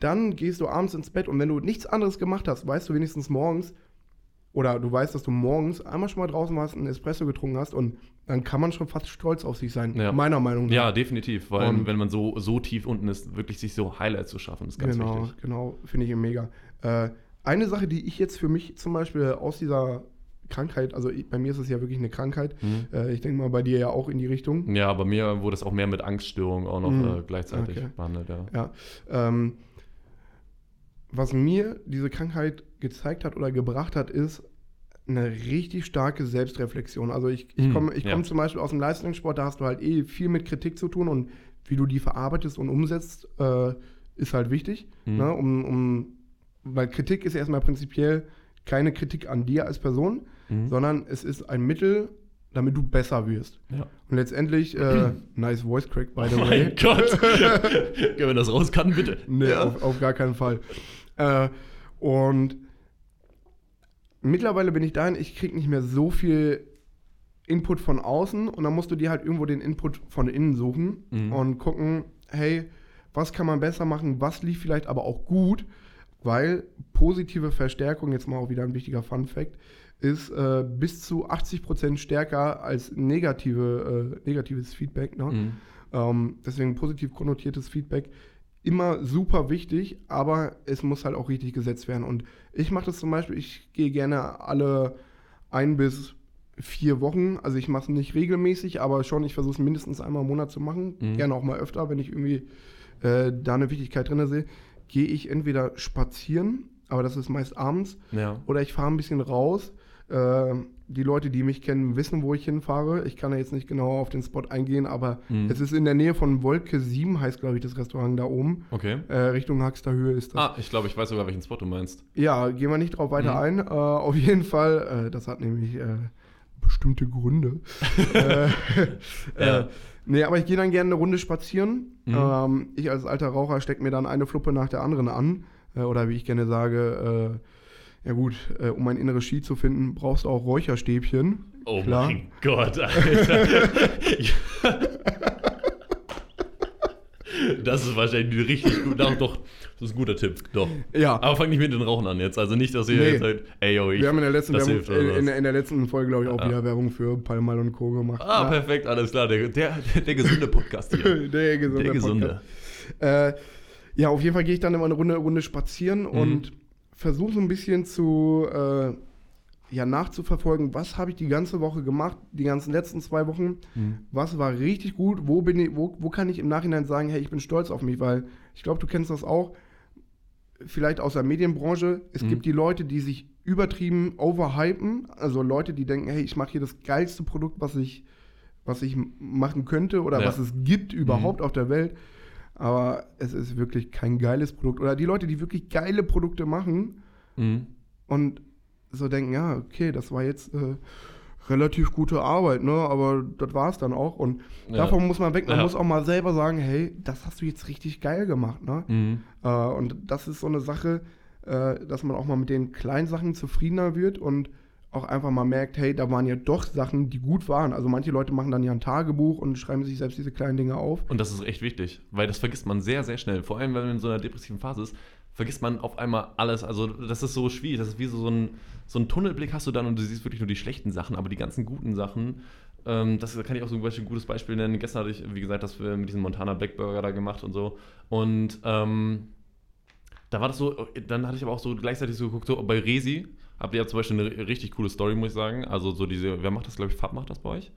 dann gehst du abends ins Bett und wenn du nichts anderes gemacht hast, weißt du wenigstens morgens, oder du weißt, dass du morgens einmal schon mal draußen warst, einen Espresso getrunken hast und dann kann man schon fast stolz auf sich sein. Ja. Meiner Meinung nach. ja, definitiv. Weil Und- wenn man so, so tief unten ist, wirklich sich so Highlights zu schaffen, ist ganz genau, wichtig. genau, finde ich mega. Äh, eine Sache, die ich jetzt für mich zum Beispiel aus dieser Krankheit, also bei mir ist es ja wirklich eine Krankheit, Mhm. äh, ich denke mal bei dir ja auch in die Richtung. Ja, bei mir wurde es auch mehr mit Angststörungen auch noch Mhm. äh, gleichzeitig Okay. behandelt, ja. Ja. Ähm, was mir diese Krankheit gezeigt hat oder gebracht hat, ist, eine richtig starke Selbstreflexion. Also ich, ich Mhm, komme ich ja. komm zum Beispiel aus dem Leistungssport, da hast du halt eh viel mit Kritik zu tun und wie du die verarbeitest und umsetzt, äh, ist halt wichtig. Mhm. Ne? Um, um, weil Kritik ist erstmal prinzipiell keine Kritik an dir als Person, Mhm. sondern es ist ein Mittel, damit du besser wirst. Ja. Und letztendlich, äh, nice voice crack, by the Oh way. mein Gott. Können wir das rauscutten, bitte? Nee, Ja. auf, auf gar keinen Fall. Äh, und mittlerweile bin ich dahin, ich kriege nicht mehr so viel Input von außen und dann musst du dir halt irgendwo den Input von innen suchen Mhm. und gucken, hey, was kann man besser machen, was lief vielleicht aber auch gut, weil positive Verstärkung, jetzt mal auch wieder ein wichtiger Fun Fact, ist äh, bis zu 80% stärker als negative, äh, negatives Feedback. Ne? Mhm. Ähm, deswegen positiv konnotiertes Feedback immer super wichtig, aber es muss halt auch richtig gesetzt werden. Und ich mache das zum Beispiel, ich gehe gerne alle ein bis vier Wochen, also ich mache es nicht regelmäßig, aber schon, ich versuche es mindestens einmal im Monat zu machen, Mhm. gerne auch mal öfter, wenn ich irgendwie äh, da eine Wichtigkeit drin sehe, gehe ich entweder spazieren, aber das ist meist abends, Ja. oder ich fahre ein bisschen raus. Äh, die Leute, die mich kennen, wissen, wo ich hinfahre. Ich kann ja jetzt nicht genau auf den Spot eingehen, aber Mhm. es ist in der Nähe von Wolke 7, heißt, glaube ich, das Restaurant da oben. Okay. Äh, Richtung Haxter Höhe ist das. Ah, ich glaube, ich weiß sogar, welchen Spot du meinst. Ja, gehen wir nicht drauf weiter Mhm. ein. Äh, auf jeden Fall, äh, das hat nämlich äh, bestimmte Gründe. äh, Ja. äh, nee, aber ich gehe dann gerne eine Runde spazieren. Mhm. Ähm, ich als alter Raucher stecke mir dann eine Fluppe nach der anderen an. Äh, oder wie ich gerne sage, äh, ja gut, äh, um ein inneres Ski zu finden, brauchst du auch Räucherstäbchen. Oh Klar. mein Gott, Alter. Das ist wahrscheinlich ein richtig gut. Doch, doch, das ist ein guter Tipp. Doch. Ja, Aber fang nicht mit den Rauchen an jetzt. Also nicht, dass ihr Nee. jetzt sagt, ey, yo, ich. wir haben in der letzten, Werbung, hilft, in, der- in der letzten Folge, glaube ich, auch Ja. wieder Werbung für Palmal und Co. gemacht. Ah, Ja. perfekt, alles klar. Der, der, der gesunde Podcast hier. Der gesunde. Der gesunde. Äh, ja, auf jeden Fall gehe ich dann immer eine Runde, Runde spazieren Mhm. und versuche so ein bisschen zu äh, ja, nachzuverfolgen, was habe ich die ganze Woche gemacht, die ganzen letzten zwei Wochen, Mhm. was war richtig gut, wo bin ich, wo, wo kann ich im Nachhinein sagen, hey, ich bin stolz auf mich, weil ich glaube, du kennst das auch, vielleicht aus der Medienbranche, es Mhm. gibt die Leute, die sich übertrieben overhypen, also Leute, die denken, hey, ich mache hier das geilste Produkt, was ich, was ich machen könnte oder Ja. was es gibt überhaupt auf der Welt. Aber es ist wirklich kein geiles Produkt. Oder die Leute, die wirklich geile Produkte machen Mhm. und so denken, ja, okay, das war jetzt äh, relativ gute Arbeit, ne? Aber das war es dann auch. Und Ja. davon muss man weg. Man Ja. muss auch mal selber sagen, hey, das hast du jetzt richtig geil gemacht, ne? Mhm. Äh, und das ist so eine Sache, äh, dass man auch mal mit den kleinen Sachen zufriedener wird und auch einfach mal merkt, hey, da waren ja doch Sachen, die gut waren. Also manche Leute machen dann ja ein Tagebuch und schreiben sich selbst diese kleinen Dinge auf. Und das ist echt wichtig, weil das vergisst man sehr, sehr schnell. Vor allem, wenn man in so einer depressiven Phase ist, vergisst man auf einmal alles. Also, das ist so schwierig. Das ist wie so, so, ein, so ein Tunnelblick hast du dann und du siehst wirklich nur die schlechten Sachen, aber die ganzen guten Sachen. Ähm, das kann ich auch so ein gutes Beispiel nennen. Gestern hatte ich, wie gesagt, das wir mit diesem Montana Black Burger da gemacht und so. Und ähm, da war das so, dann hatte ich aber auch so gleichzeitig so geguckt, so bei Resi habt ihr ja zum Beispiel eine richtig coole Story, muss ich sagen. Also so diese, wer macht das, glaube ich, Fab macht das bei euch?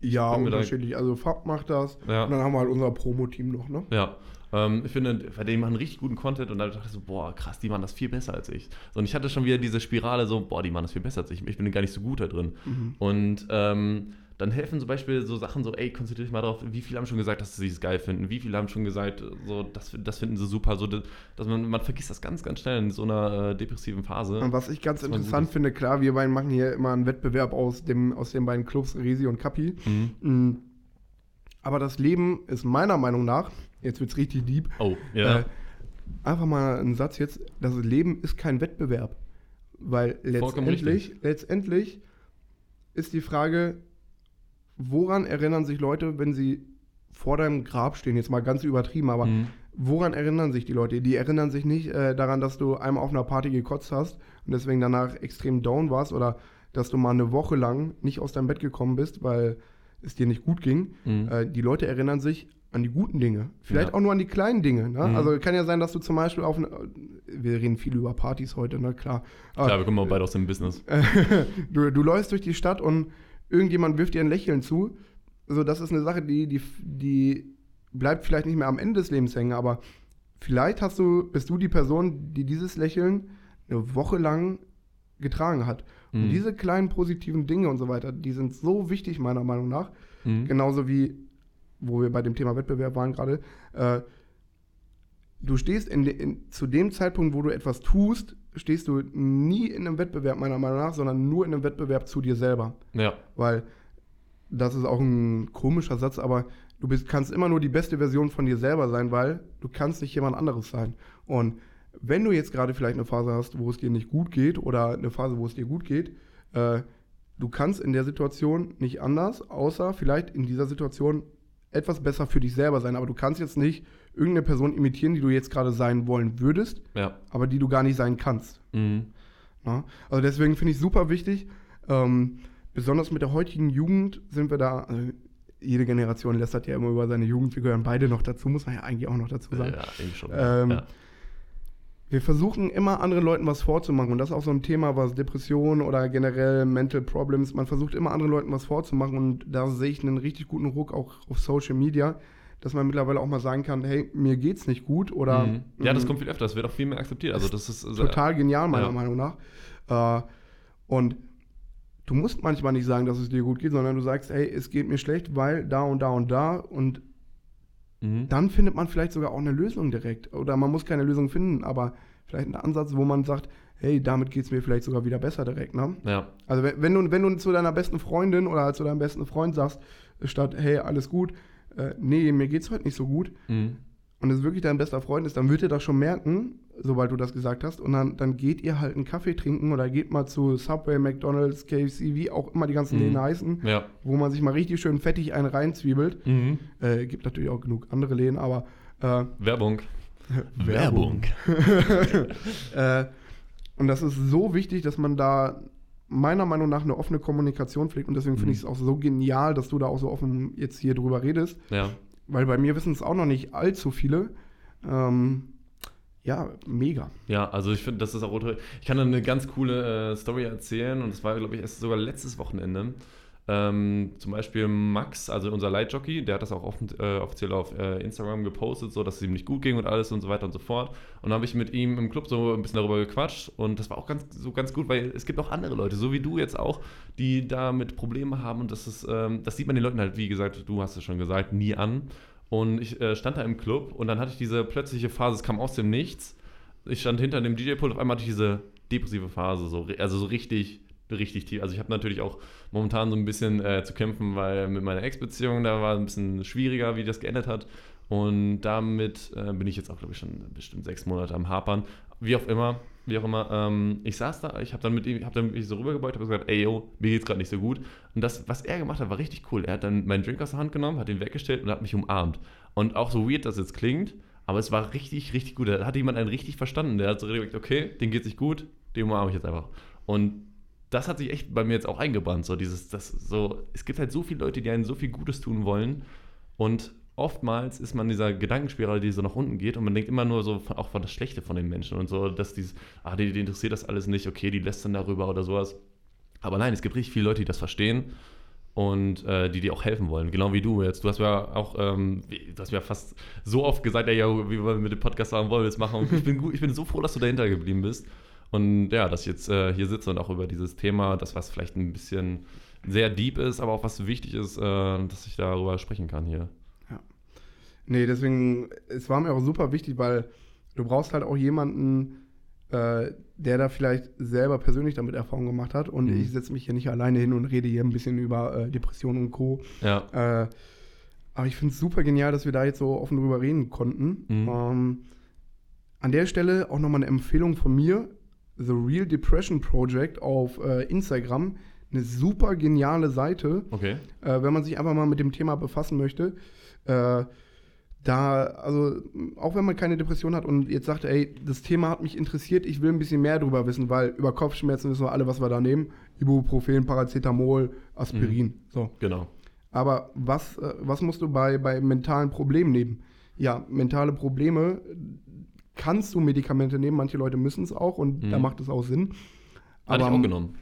Ja, mir da- unterschiedlich. Also Fab macht das. Ja. Und dann haben wir halt unser Promo-Team noch, ne? Ja, ähm, ich finde, weil die machen richtig guten Content und da dachte ich so, boah, krass, die machen das viel besser als ich. So, und ich hatte schon wieder diese Spirale so, boah, die machen das viel besser als ich. Ich bin gar nicht so gut da drin. Mhm. Und ähm, dann helfen zum Beispiel so Sachen so, ey, konzentriere dich mal drauf, wie viele haben schon gesagt, dass sie es geil finden, wie viele haben schon gesagt, so, das, das finden sie super, so, dass man, man vergisst das ganz, ganz schnell in so einer äh, depressiven Phase. Und was ich ganz interessant finde, klar, wir beiden machen hier immer einen Wettbewerb aus, dem, aus den beiden Clubs, Resi und Kapi. Mhm. Mm. Aber das Leben ist meiner Meinung nach, jetzt wird es richtig deep, Oh, ja. äh, einfach mal ein Satz jetzt, das Leben ist kein Wettbewerb. Weil letztendlich, letztendlich ist die Frage, woran erinnern sich Leute, wenn sie vor deinem Grab stehen, jetzt mal ganz übertrieben, aber Mhm. woran erinnern sich die Leute? Die erinnern sich nicht äh, daran, dass du einmal auf einer Party gekotzt hast und deswegen danach extrem down warst oder dass du mal eine Woche lang nicht aus deinem Bett gekommen bist, weil es dir nicht gut ging. Mhm. Äh, die Leute erinnern sich an die guten Dinge. Vielleicht Ja. auch nur an die kleinen Dinge. Ne? Mhm. Also kann ja sein, dass du zum Beispiel auf wir reden viel über Partys heute, ne? Klar. Aber Klar, wir kommen auch beide aus dem Business. du, du läufst durch die Stadt und irgendjemand wirft dir ein Lächeln zu. Also das ist eine Sache, die, die, die bleibt vielleicht nicht mehr am Ende des Lebens hängen, aber vielleicht hast du, bist du die Person, die dieses Lächeln eine Woche lang getragen hat. Und Mhm. diese kleinen positiven Dinge und so weiter, die sind so wichtig, meiner Meinung nach. Mhm. Genauso wie, wo wir bei dem Thema Wettbewerb waren gerade, äh, du stehst in, in, zu dem Zeitpunkt, wo du etwas tust, stehst du nie in einem Wettbewerb, meiner Meinung nach, sondern nur in einem Wettbewerb zu dir selber. Ja. Weil das ist auch ein komischer Satz, aber du bist, kannst immer nur die beste Version von dir selber sein, weil du kannst nicht jemand anderes sein. Und wenn du jetzt gerade vielleicht eine Phase hast, wo es dir nicht gut geht oder eine Phase, wo es dir gut geht, äh, du kannst in der Situation nicht anders, außer vielleicht in dieser Situation etwas besser für dich selber sein. Aber du kannst jetzt nicht irgendeine Person imitieren, die du jetzt gerade sein wollen würdest, Ja. aber die du gar nicht sein kannst. Mhm. Ja? Also deswegen finde ich super wichtig, ähm, besonders mit der heutigen Jugend sind wir da, also jede Generation lästert ja immer über seine Jugend, wir gehören beide noch dazu, muss man ja eigentlich auch noch dazu sagen. Ja, eigentlich schon. Ähm, ja. Wir versuchen immer anderen Leuten was vorzumachen und das ist auch so ein Thema, was Depressionen oder generell Mental Problems, man versucht immer anderen Leuten was vorzumachen und da sehe ich einen richtig guten Ruck auch auf Social Media, dass man mittlerweile auch mal sagen kann, hey, mir geht's nicht gut oder Mhm. Ja, das mm, kommt viel öfter, das wird auch viel mehr akzeptiert. Also das ist total genial, meiner Ja. Meinung nach. Äh, und du musst manchmal nicht sagen, dass es dir gut geht, sondern du sagst, hey, es geht mir schlecht, weil da und da und da. Und Mhm. dann findet man vielleicht sogar auch eine Lösung direkt. Oder man muss keine Lösung finden, aber vielleicht einen Ansatz, wo man sagt, hey, damit geht es mir vielleicht sogar wieder besser direkt. Ne? Ja. Also wenn, wenn, du, wenn du zu deiner besten Freundin oder zu deinem besten Freund sagst, statt, hey, alles gut, äh, nee, mir geht's heute nicht so gut, Mhm. und es wirklich dein bester Freund ist, dann wird er das schon merken, sobald du das gesagt hast. Und dann, dann geht ihr halt einen Kaffee trinken oder geht mal zu Subway, McDonalds, KFC, wie auch immer die ganzen Mhm. Läden heißen, Ja. wo man sich mal richtig schön fettig einen reinzwiebelt. Mhm. Äh, gibt natürlich auch genug andere Läden, aber äh, Werbung. äh, und das ist so wichtig, dass man da meiner Meinung nach eine offene Kommunikation pflegt. Und deswegen finde Mhm. ich es auch so genial, dass du da auch so offen jetzt hier drüber redest. Ja. Weil bei mir wissen es auch noch nicht allzu viele. Ähm, ja, mega. Ja, also ich finde, das ist auch. Ich kann da eine ganz coole äh, Story erzählen und das war, glaube ich, erst sogar letztes Wochenende. Ähm, zum Beispiel Max, also unser Leitjockey, der hat das auch offen, äh, offiziell auf äh, Instagram gepostet, so dass es ihm nicht gut ging und alles und so weiter und so fort. Und dann habe ich mit ihm im Club so ein bisschen darüber gequatscht und das war auch ganz, so ganz gut, weil es gibt auch andere Leute, so wie du jetzt auch, die damit Probleme haben und das ist, ähm, das sieht man den Leuten halt, wie gesagt, du hast es schon gesagt, nie an. Und ich äh, stand da im Club und dann hatte ich diese plötzliche Phase, es kam aus dem Nichts. Ich stand hinter dem DJ-Pult, auf einmal hatte ich diese depressive Phase, so, also so richtig, richtig tief. Also ich habe natürlich auch momentan so ein bisschen äh, zu kämpfen, weil mit meiner Ex-Beziehung, da war ein bisschen schwieriger, wie das geendet hat. Und damit äh, bin ich jetzt auch, glaube ich, schon bestimmt sechs Monate am Hapern. Wie auch immer, wie auch immer. Ähm, ich saß da, ich habe dann mit ihm, habe dann mich so rübergebeugt, habe gesagt, ey, yo, mir geht's gerade nicht so gut. Und das, was er gemacht hat, war richtig cool. Er hat dann meinen Drink aus der Hand genommen, hat ihn weggestellt und hat mich umarmt. Und auch so weird das jetzt klingt, aber es war richtig, richtig gut. Da hat jemand einen richtig verstanden. Der hat so gesagt, okay, den geht's nicht gut, den umarme ich jetzt einfach. Und das hat sich echt bei mir jetzt auch eingebrannt. So dieses, das so, es gibt halt so viele Leute, die einen so viel Gutes tun wollen. Und oftmals ist man in dieser Gedankenspirale, die so nach unten geht und man denkt immer nur so von, auch von das Schlechte von den Menschen und so, dass dieses, ah, die, die interessiert das alles nicht, okay, die lässt dann darüber oder sowas. Aber nein, es gibt richtig viele Leute, die das verstehen und äh, die dir auch helfen wollen. Genau wie du jetzt. Du hast ja auch, ähm, du hast mir fast so oft gesagt, ja, wie wir mit dem Podcast haben, wollen wir das machen. Und ich bin, gut, ich bin so froh, dass du dahinter geblieben bist. Und ja, dass ich jetzt äh, hier sitze und auch über dieses Thema, das was vielleicht ein bisschen sehr deep ist, aber auch was wichtig ist, äh, dass ich darüber sprechen kann hier. Nee, deswegen, es war mir auch super wichtig, weil du brauchst halt auch jemanden, äh, der da vielleicht selber persönlich damit Erfahrung gemacht hat. Und Mhm. ich setze mich hier nicht alleine hin und rede hier ein bisschen über äh, Depressionen und Co. Ja. Äh, aber ich finde es super genial, dass wir da jetzt so offen drüber reden konnten. Mhm. Ähm, an der Stelle auch nochmal eine Empfehlung von mir: The Real Depression Project auf äh, Instagram. Eine super geniale Seite Okay. äh, wenn man sich einfach mal mit dem Thema befassen möchte. Da, also, auch wenn man keine Depression hat und jetzt sagt, ey, das Thema hat mich interessiert, ich will ein bisschen mehr drüber wissen, weil über Kopfschmerzen wissen wir alle, was wir da nehmen. Ibuprofen, Paracetamol, Aspirin. So. Genau. Aber was, äh, was musst du bei, bei mentalen Problemen nehmen? Ja, mentale Probleme kannst du Medikamente nehmen, manche Leute müssen es auch und Mhm. da macht es auch Sinn. Hatte ich Aber- auch genommen.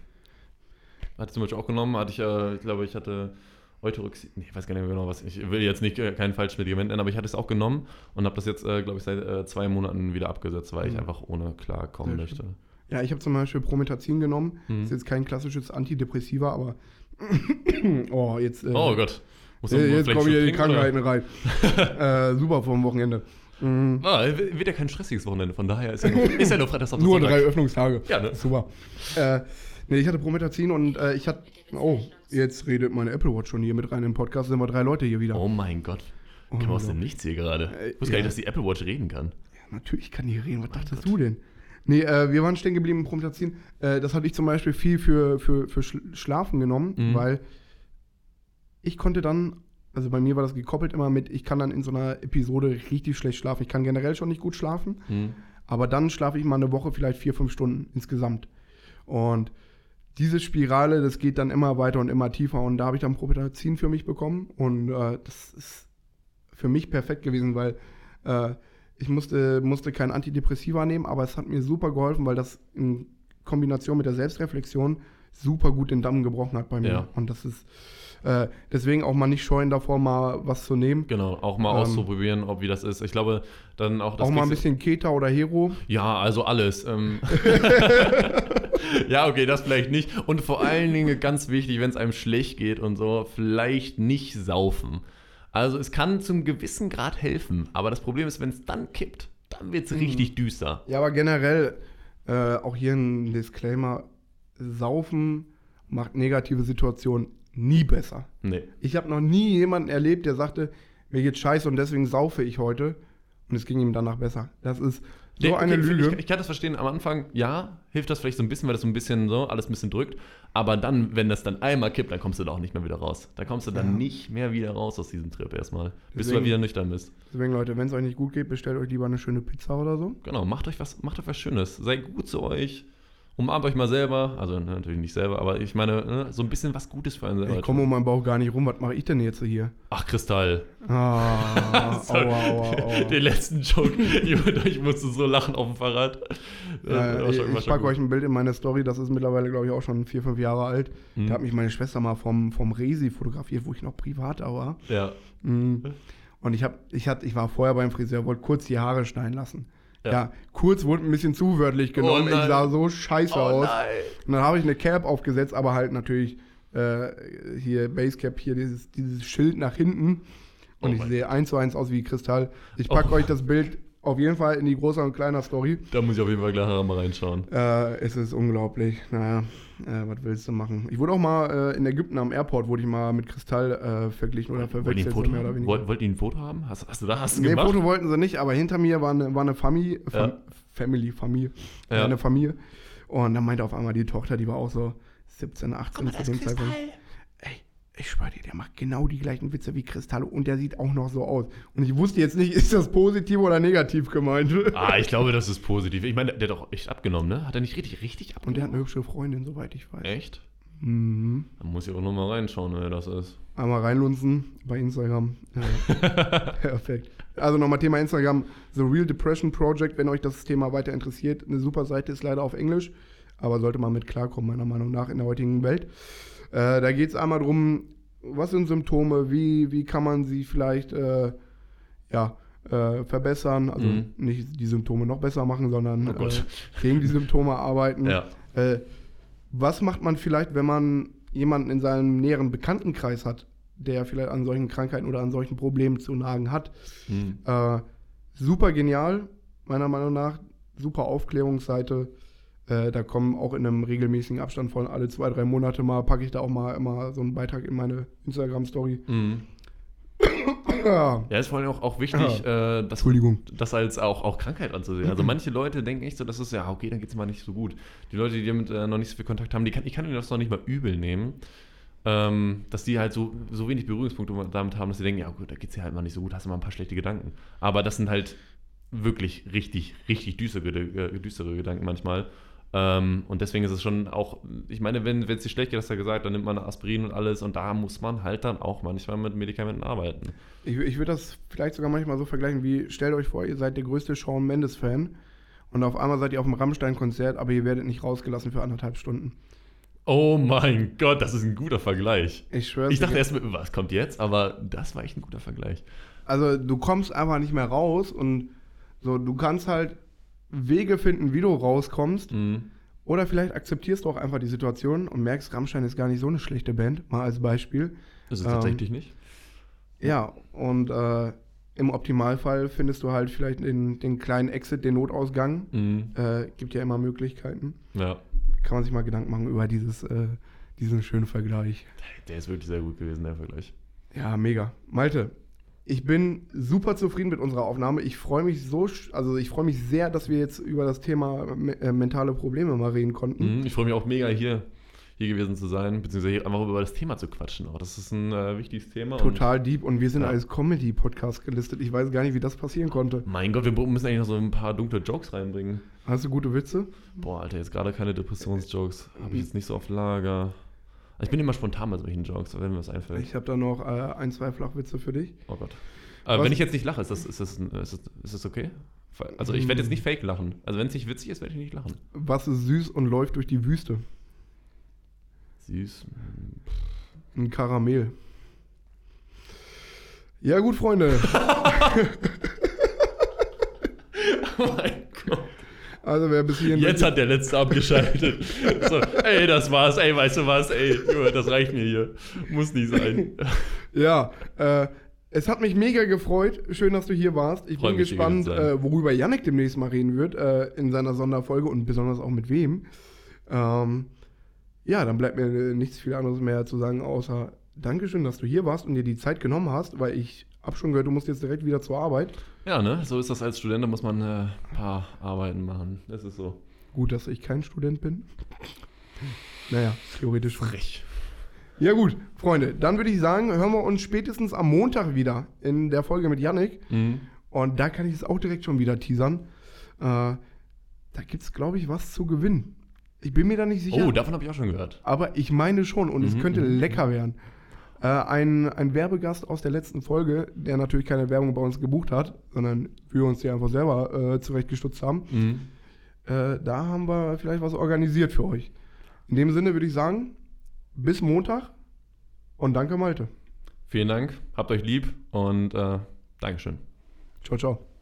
Hatte ich zum Beispiel auch genommen, hatte ich, äh, ich glaube, ich hatte Euteroxid, nee, ich weiß gar nicht mehr genau was, ich will jetzt nicht äh, kein falsches Medikament nennen, aber ich hatte es auch genommen und habe das jetzt, äh, glaube ich, seit äh, zwei Monaten wieder abgesetzt, weil ich Mhm. einfach ohne klarkommen Sehr möchte. Ja, ich habe zum Beispiel Promethazin genommen. Hm. Ist jetzt kein klassisches Antidepressiva, aber. oh, jetzt. äh, Oh Gott. Muss äh, jetzt kommen hier die Krankheiten rein. äh, super vom Wochenende. Mhm. oder? Ah, wird ja kein stressiges Wochenende, von daher ist ja nur, ist ja nur Freitag, Nur drei Öffnungstage. Ja, ne? Super. Äh, nee, ich hatte Promethazin und äh, ich hatte. Oh, jetzt redet meine Apple Watch schon hier mit rein in den Podcast. Sind wir drei Leute hier wieder. Oh mein Gott. Oh, Kam aus dem. Nichts hier gerade. Äh, Ich wusste gar ja. nicht, dass die Apple Watch reden kann. Ja, natürlich kann die reden. Was dachtest du denn? Nee, äh, wir waren stehen geblieben im Promethazin. Äh, das hatte ich zum Beispiel viel für, für, für Schl- Schlafen genommen, Mhm. weil ich konnte dann, also bei mir war das gekoppelt immer mit, ich kann dann in so einer Episode richtig schlecht schlafen. Ich kann generell schon nicht gut schlafen, Hm. aber dann schlafe ich mal eine Woche vielleicht vier, fünf Stunden insgesamt. Und diese Spirale, das geht dann immer weiter und immer tiefer. Und da habe ich dann Promethazin für mich bekommen. Und äh, das ist für mich perfekt gewesen, weil äh, ich musste, musste kein Antidepressiva nehmen, aber es hat mir super geholfen, weil das in Kombination mit der Selbstreflexion super gut den Damm gebrochen hat bei mir. Ja. Und das ist äh, deswegen auch mal nicht scheuen davor, mal was zu nehmen. Genau, auch mal Ähm, auszuprobieren, ob wie das ist. Ich glaube, dann auch das auch mal ein bisschen Keta oder Hero. Ja, also alles. Ähm. ja, okay, das vielleicht nicht. Und vor allen Dingen ganz wichtig, wenn es einem schlecht geht und so, vielleicht nicht saufen. Also es kann zum gewissen Grad helfen, aber das Problem ist, wenn es dann kippt, dann wird es Mhm. richtig düster. Ja, aber generell, äh, auch hier ein Disclaimer: Saufen macht negative Situationen nie besser. Nee. Ich habe noch nie jemanden erlebt, der sagte, mir geht scheiße und deswegen saufe ich heute. Und es ging ihm danach besser. Das ist so Der- eine okay, Lüge. Ich, ich kann das verstehen, am Anfang, ja, hilft das vielleicht so ein bisschen, weil das so ein bisschen so alles ein bisschen drückt. Aber dann, wenn das dann einmal kippt, dann kommst du da auch nicht mehr wieder raus. Da kommst du dann Ja. nicht mehr wieder raus aus diesem Trip erstmal. Bis du Deswegen- mal wieder nüchtern bist. Deswegen, Leute, wenn es euch nicht gut geht, bestellt euch lieber eine schöne Pizza oder so. Genau, macht euch was, macht euch was Schönes. Seid gut zu euch. Umarmt euch mal selber. Also ne, natürlich nicht selber, aber ich meine, ne, so ein bisschen was Gutes für einen selber. Ich komme um meinen Bauch gar nicht rum. Was mache ich denn jetzt hier? Ach, Kristall. Ah, Sorry. aua, aua, aua. Den letzten Joke. ich musste so lachen auf dem Fahrrad. Äh, ich ich packe euch ein Bild in meine Story, das ist mittlerweile, glaube ich, auch schon vier, fünf Jahre alt. Mhm. Da hat mich meine Schwester mal vom, vom Resi fotografiert, wo ich noch privat da war. Ja. Mhm. Und ich, hab, ich, hat, ich war vorher beim Friseur, wollte kurz die Haare schneiden lassen. Ja. Ja, kurz wurde ein bisschen zu wörtlich genommen. Oh ich sah so scheiße Oh aus. nein. Und dann habe ich eine Cap aufgesetzt, aber halt natürlich äh, hier Basecap, hier dieses, dieses Schild nach hinten. Und Oh ich sehe eins zu eins aus wie Kristall. Ich packe Oh. euch das Bild auf jeden Fall in die großer und kleiner Story. Da muss ich auf jeden Fall gleich mal reinschauen. Äh, es ist unglaublich. Naja, äh, was willst du machen? Ich wurde auch mal äh, in Ägypten am Airport, wurde ich mal mit Kristall äh, verglichen oder Wollten die ein verwechselt. Oder haben? weniger. Wollt, wollt ein Foto haben? Hast, hast du da hast du Nee, gemacht? Foto wollten sie nicht, aber hinter mir war eine, war eine Familie, Fam Ja. Family, Familie, Ja. eine Familie. Und dann meinte auf einmal die Tochter, die war auch so 17, 18 zu dem Zeitpunkt. Ich schwör dir, der macht genau die gleichen Witze wie Kristall und der sieht auch noch so aus. Und ich wusste jetzt nicht, ist das positiv oder negativ gemeint. Ah, ich glaube, das ist positiv. Ich meine, der hat doch echt abgenommen, ne? Hat er nicht richtig, richtig Und abgenommen? der hat eine hübsche Freundin, soweit ich weiß. Echt? Mhm. Da muss ich auch nochmal reinschauen, wer das ist. Einmal reinlunzen bei Instagram. Ja. Perfekt. Also nochmal Thema Instagram. The Real Depression Project, wenn euch das Thema weiter interessiert. Eine super Seite ist leider auf Englisch, aber sollte man mit klarkommen, meiner Meinung nach, in der heutigen Welt. Äh, da geht es einmal darum, was sind Symptome, wie, wie kann man sie vielleicht äh, ja, äh, verbessern. Also Mhm. nicht die Symptome noch besser machen, sondern Oh äh, gegen die Symptome arbeiten. Ja. Äh, was macht man vielleicht, wenn man jemanden in seinem näheren Bekanntenkreis hat, der vielleicht an solchen Krankheiten oder an solchen Problemen zu nagen hat? Hm. Äh, super genial, meiner Meinung nach. Super Aufklärungsseite. Äh, da kommen auch in einem regelmäßigen Abstand von alle zwei, drei Monate mal, packe ich da auch mal immer so einen Beitrag in meine Instagram-Story. Mhm. Ja. Ja, ist vor allem auch, auch wichtig, äh, das, das als auch, auch Krankheit anzusehen. Also manche Leute denken echt so, das ist ja, okay, dann geht es mal nicht so gut. Die Leute, die damit äh, noch nicht so viel Kontakt haben, die kann, ich kann ihnen das noch nicht mal übel nehmen. Ähm, dass die halt so, so wenig Berührungspunkte damit haben, dass sie denken, ja gut, da geht es dir halt mal nicht so gut, hast du mal ein paar schlechte Gedanken. Aber das sind halt wirklich richtig, richtig düstere, äh, düstere Gedanken manchmal. Ähm, und deswegen ist es schon auch, ich meine, wenn es dir schlecht geht, hast du ja gesagt, dann nimmt man Aspirin und alles und da muss man halt dann auch manchmal mit Medikamenten arbeiten. Ich, ich würde das vielleicht sogar manchmal so vergleichen wie, stellt euch vor, ihr seid der größte Shawn Mendes-Fan und auf einmal seid ihr auf dem Rammstein-Konzert, aber ihr werdet nicht rausgelassen für anderthalb Stunden. Oh mein Gott, das ist ein guter Vergleich. Ich schwöre Ich dachte erst, mit, was kommt jetzt? Aber das war echt ein guter Vergleich. Also du kommst einfach nicht mehr raus und so, du kannst halt Wege finden, wie du rauskommst. Mhm. Oder vielleicht akzeptierst du auch einfach die Situation und merkst, Rammstein ist gar nicht so eine schlechte Band, mal als Beispiel. Das ist Ähm, tatsächlich nicht. Ja, und äh, im Optimalfall findest du halt vielleicht den, den kleinen Exit, den Notausgang. Mhm. Äh, gibt ja immer Möglichkeiten. Ja. Kann man sich mal Gedanken machen über dieses, äh, diesen schönen Vergleich. Der ist wirklich sehr gut gewesen, der Vergleich. Ja, mega. Malte, ich bin super zufrieden mit unserer Aufnahme. Ich freue mich so, also ich freue mich sehr, dass wir jetzt über das Thema äh, mentale Probleme mal reden konnten. Mhm. Ich freue mich auch mega, hier, hier gewesen zu sein, beziehungsweise hier einfach über das Thema zu quatschen. Auch das ist ein äh, wichtiges Thema. Total deep und wir sind Ja. als Comedy-Podcast gelistet. Ich weiß gar nicht, wie das passieren konnte. Und mein Gott, wir müssen eigentlich noch so ein paar dunkle Jokes reinbringen. Hast du gute Witze? Boah, Alter, jetzt gerade keine Depressionsjokes. Habe ich jetzt nicht so auf Lager. Ich bin immer spontan bei solchen Jokes, wenn mir was einfällt. Ich habe da noch äh, ein, zwei Flachwitze für dich. Oh Gott. Aber Was- wenn ich jetzt nicht lache, ist das, ist das, ist das, ist das okay? Also ich werde jetzt nicht fake lachen. Also wenn es nicht witzig ist, werde ich nicht lachen. Was ist süß und läuft durch die Wüste? Süß. Ein Karamell. Ja gut, Freunde. Oh mein Gott. Also wer bis hierhin... Jetzt hat der Letzte abgeschaltet. so, ey, das war's, ey, weißt du was, ey, das reicht mir hier. Muss nicht sein. Ja, äh, es hat mich mega gefreut. Schön, dass du hier warst. Ich Freu bin gespannt, äh, worüber Yannick demnächst mal reden wird äh, in seiner Sonderfolge und besonders auch mit wem. Ähm, ja, dann bleibt mir nichts viel anderes mehr zu sagen, außer Dankeschön, dass du hier warst und dir die Zeit genommen hast, weil ich hab schon gehört, du musst jetzt direkt wieder zur Arbeit. Ja, ne, so ist das als Student, da muss man äh, ein paar Arbeiten machen. Das ist so. Gut, dass ich kein Student bin. Naja, theoretisch. Frech. Ja gut, Freunde, dann würde ich sagen, hören wir uns spätestens am Montag wieder in der Folge mit Yannick. Mhm. Und da kann ich es auch direkt schon wieder teasern. Äh, da gibt es, glaube ich, was zu gewinnen. Ich bin mir da nicht sicher. Oh, davon habe ich auch schon gehört. aber ich meine schon und es Mhm, könnte mhm, lecker werden. Äh, ein, ein Werbegast aus der letzten Folge, der natürlich keine Werbung bei uns gebucht hat, sondern wir uns die einfach selber äh, zurechtgestutzt haben. Mhm. Äh, da haben wir vielleicht was organisiert für euch. In dem Sinne würde ich sagen, bis Montag und danke Malte. Vielen Dank, habt euch lieb und äh, Dankeschön. Ciao, ciao.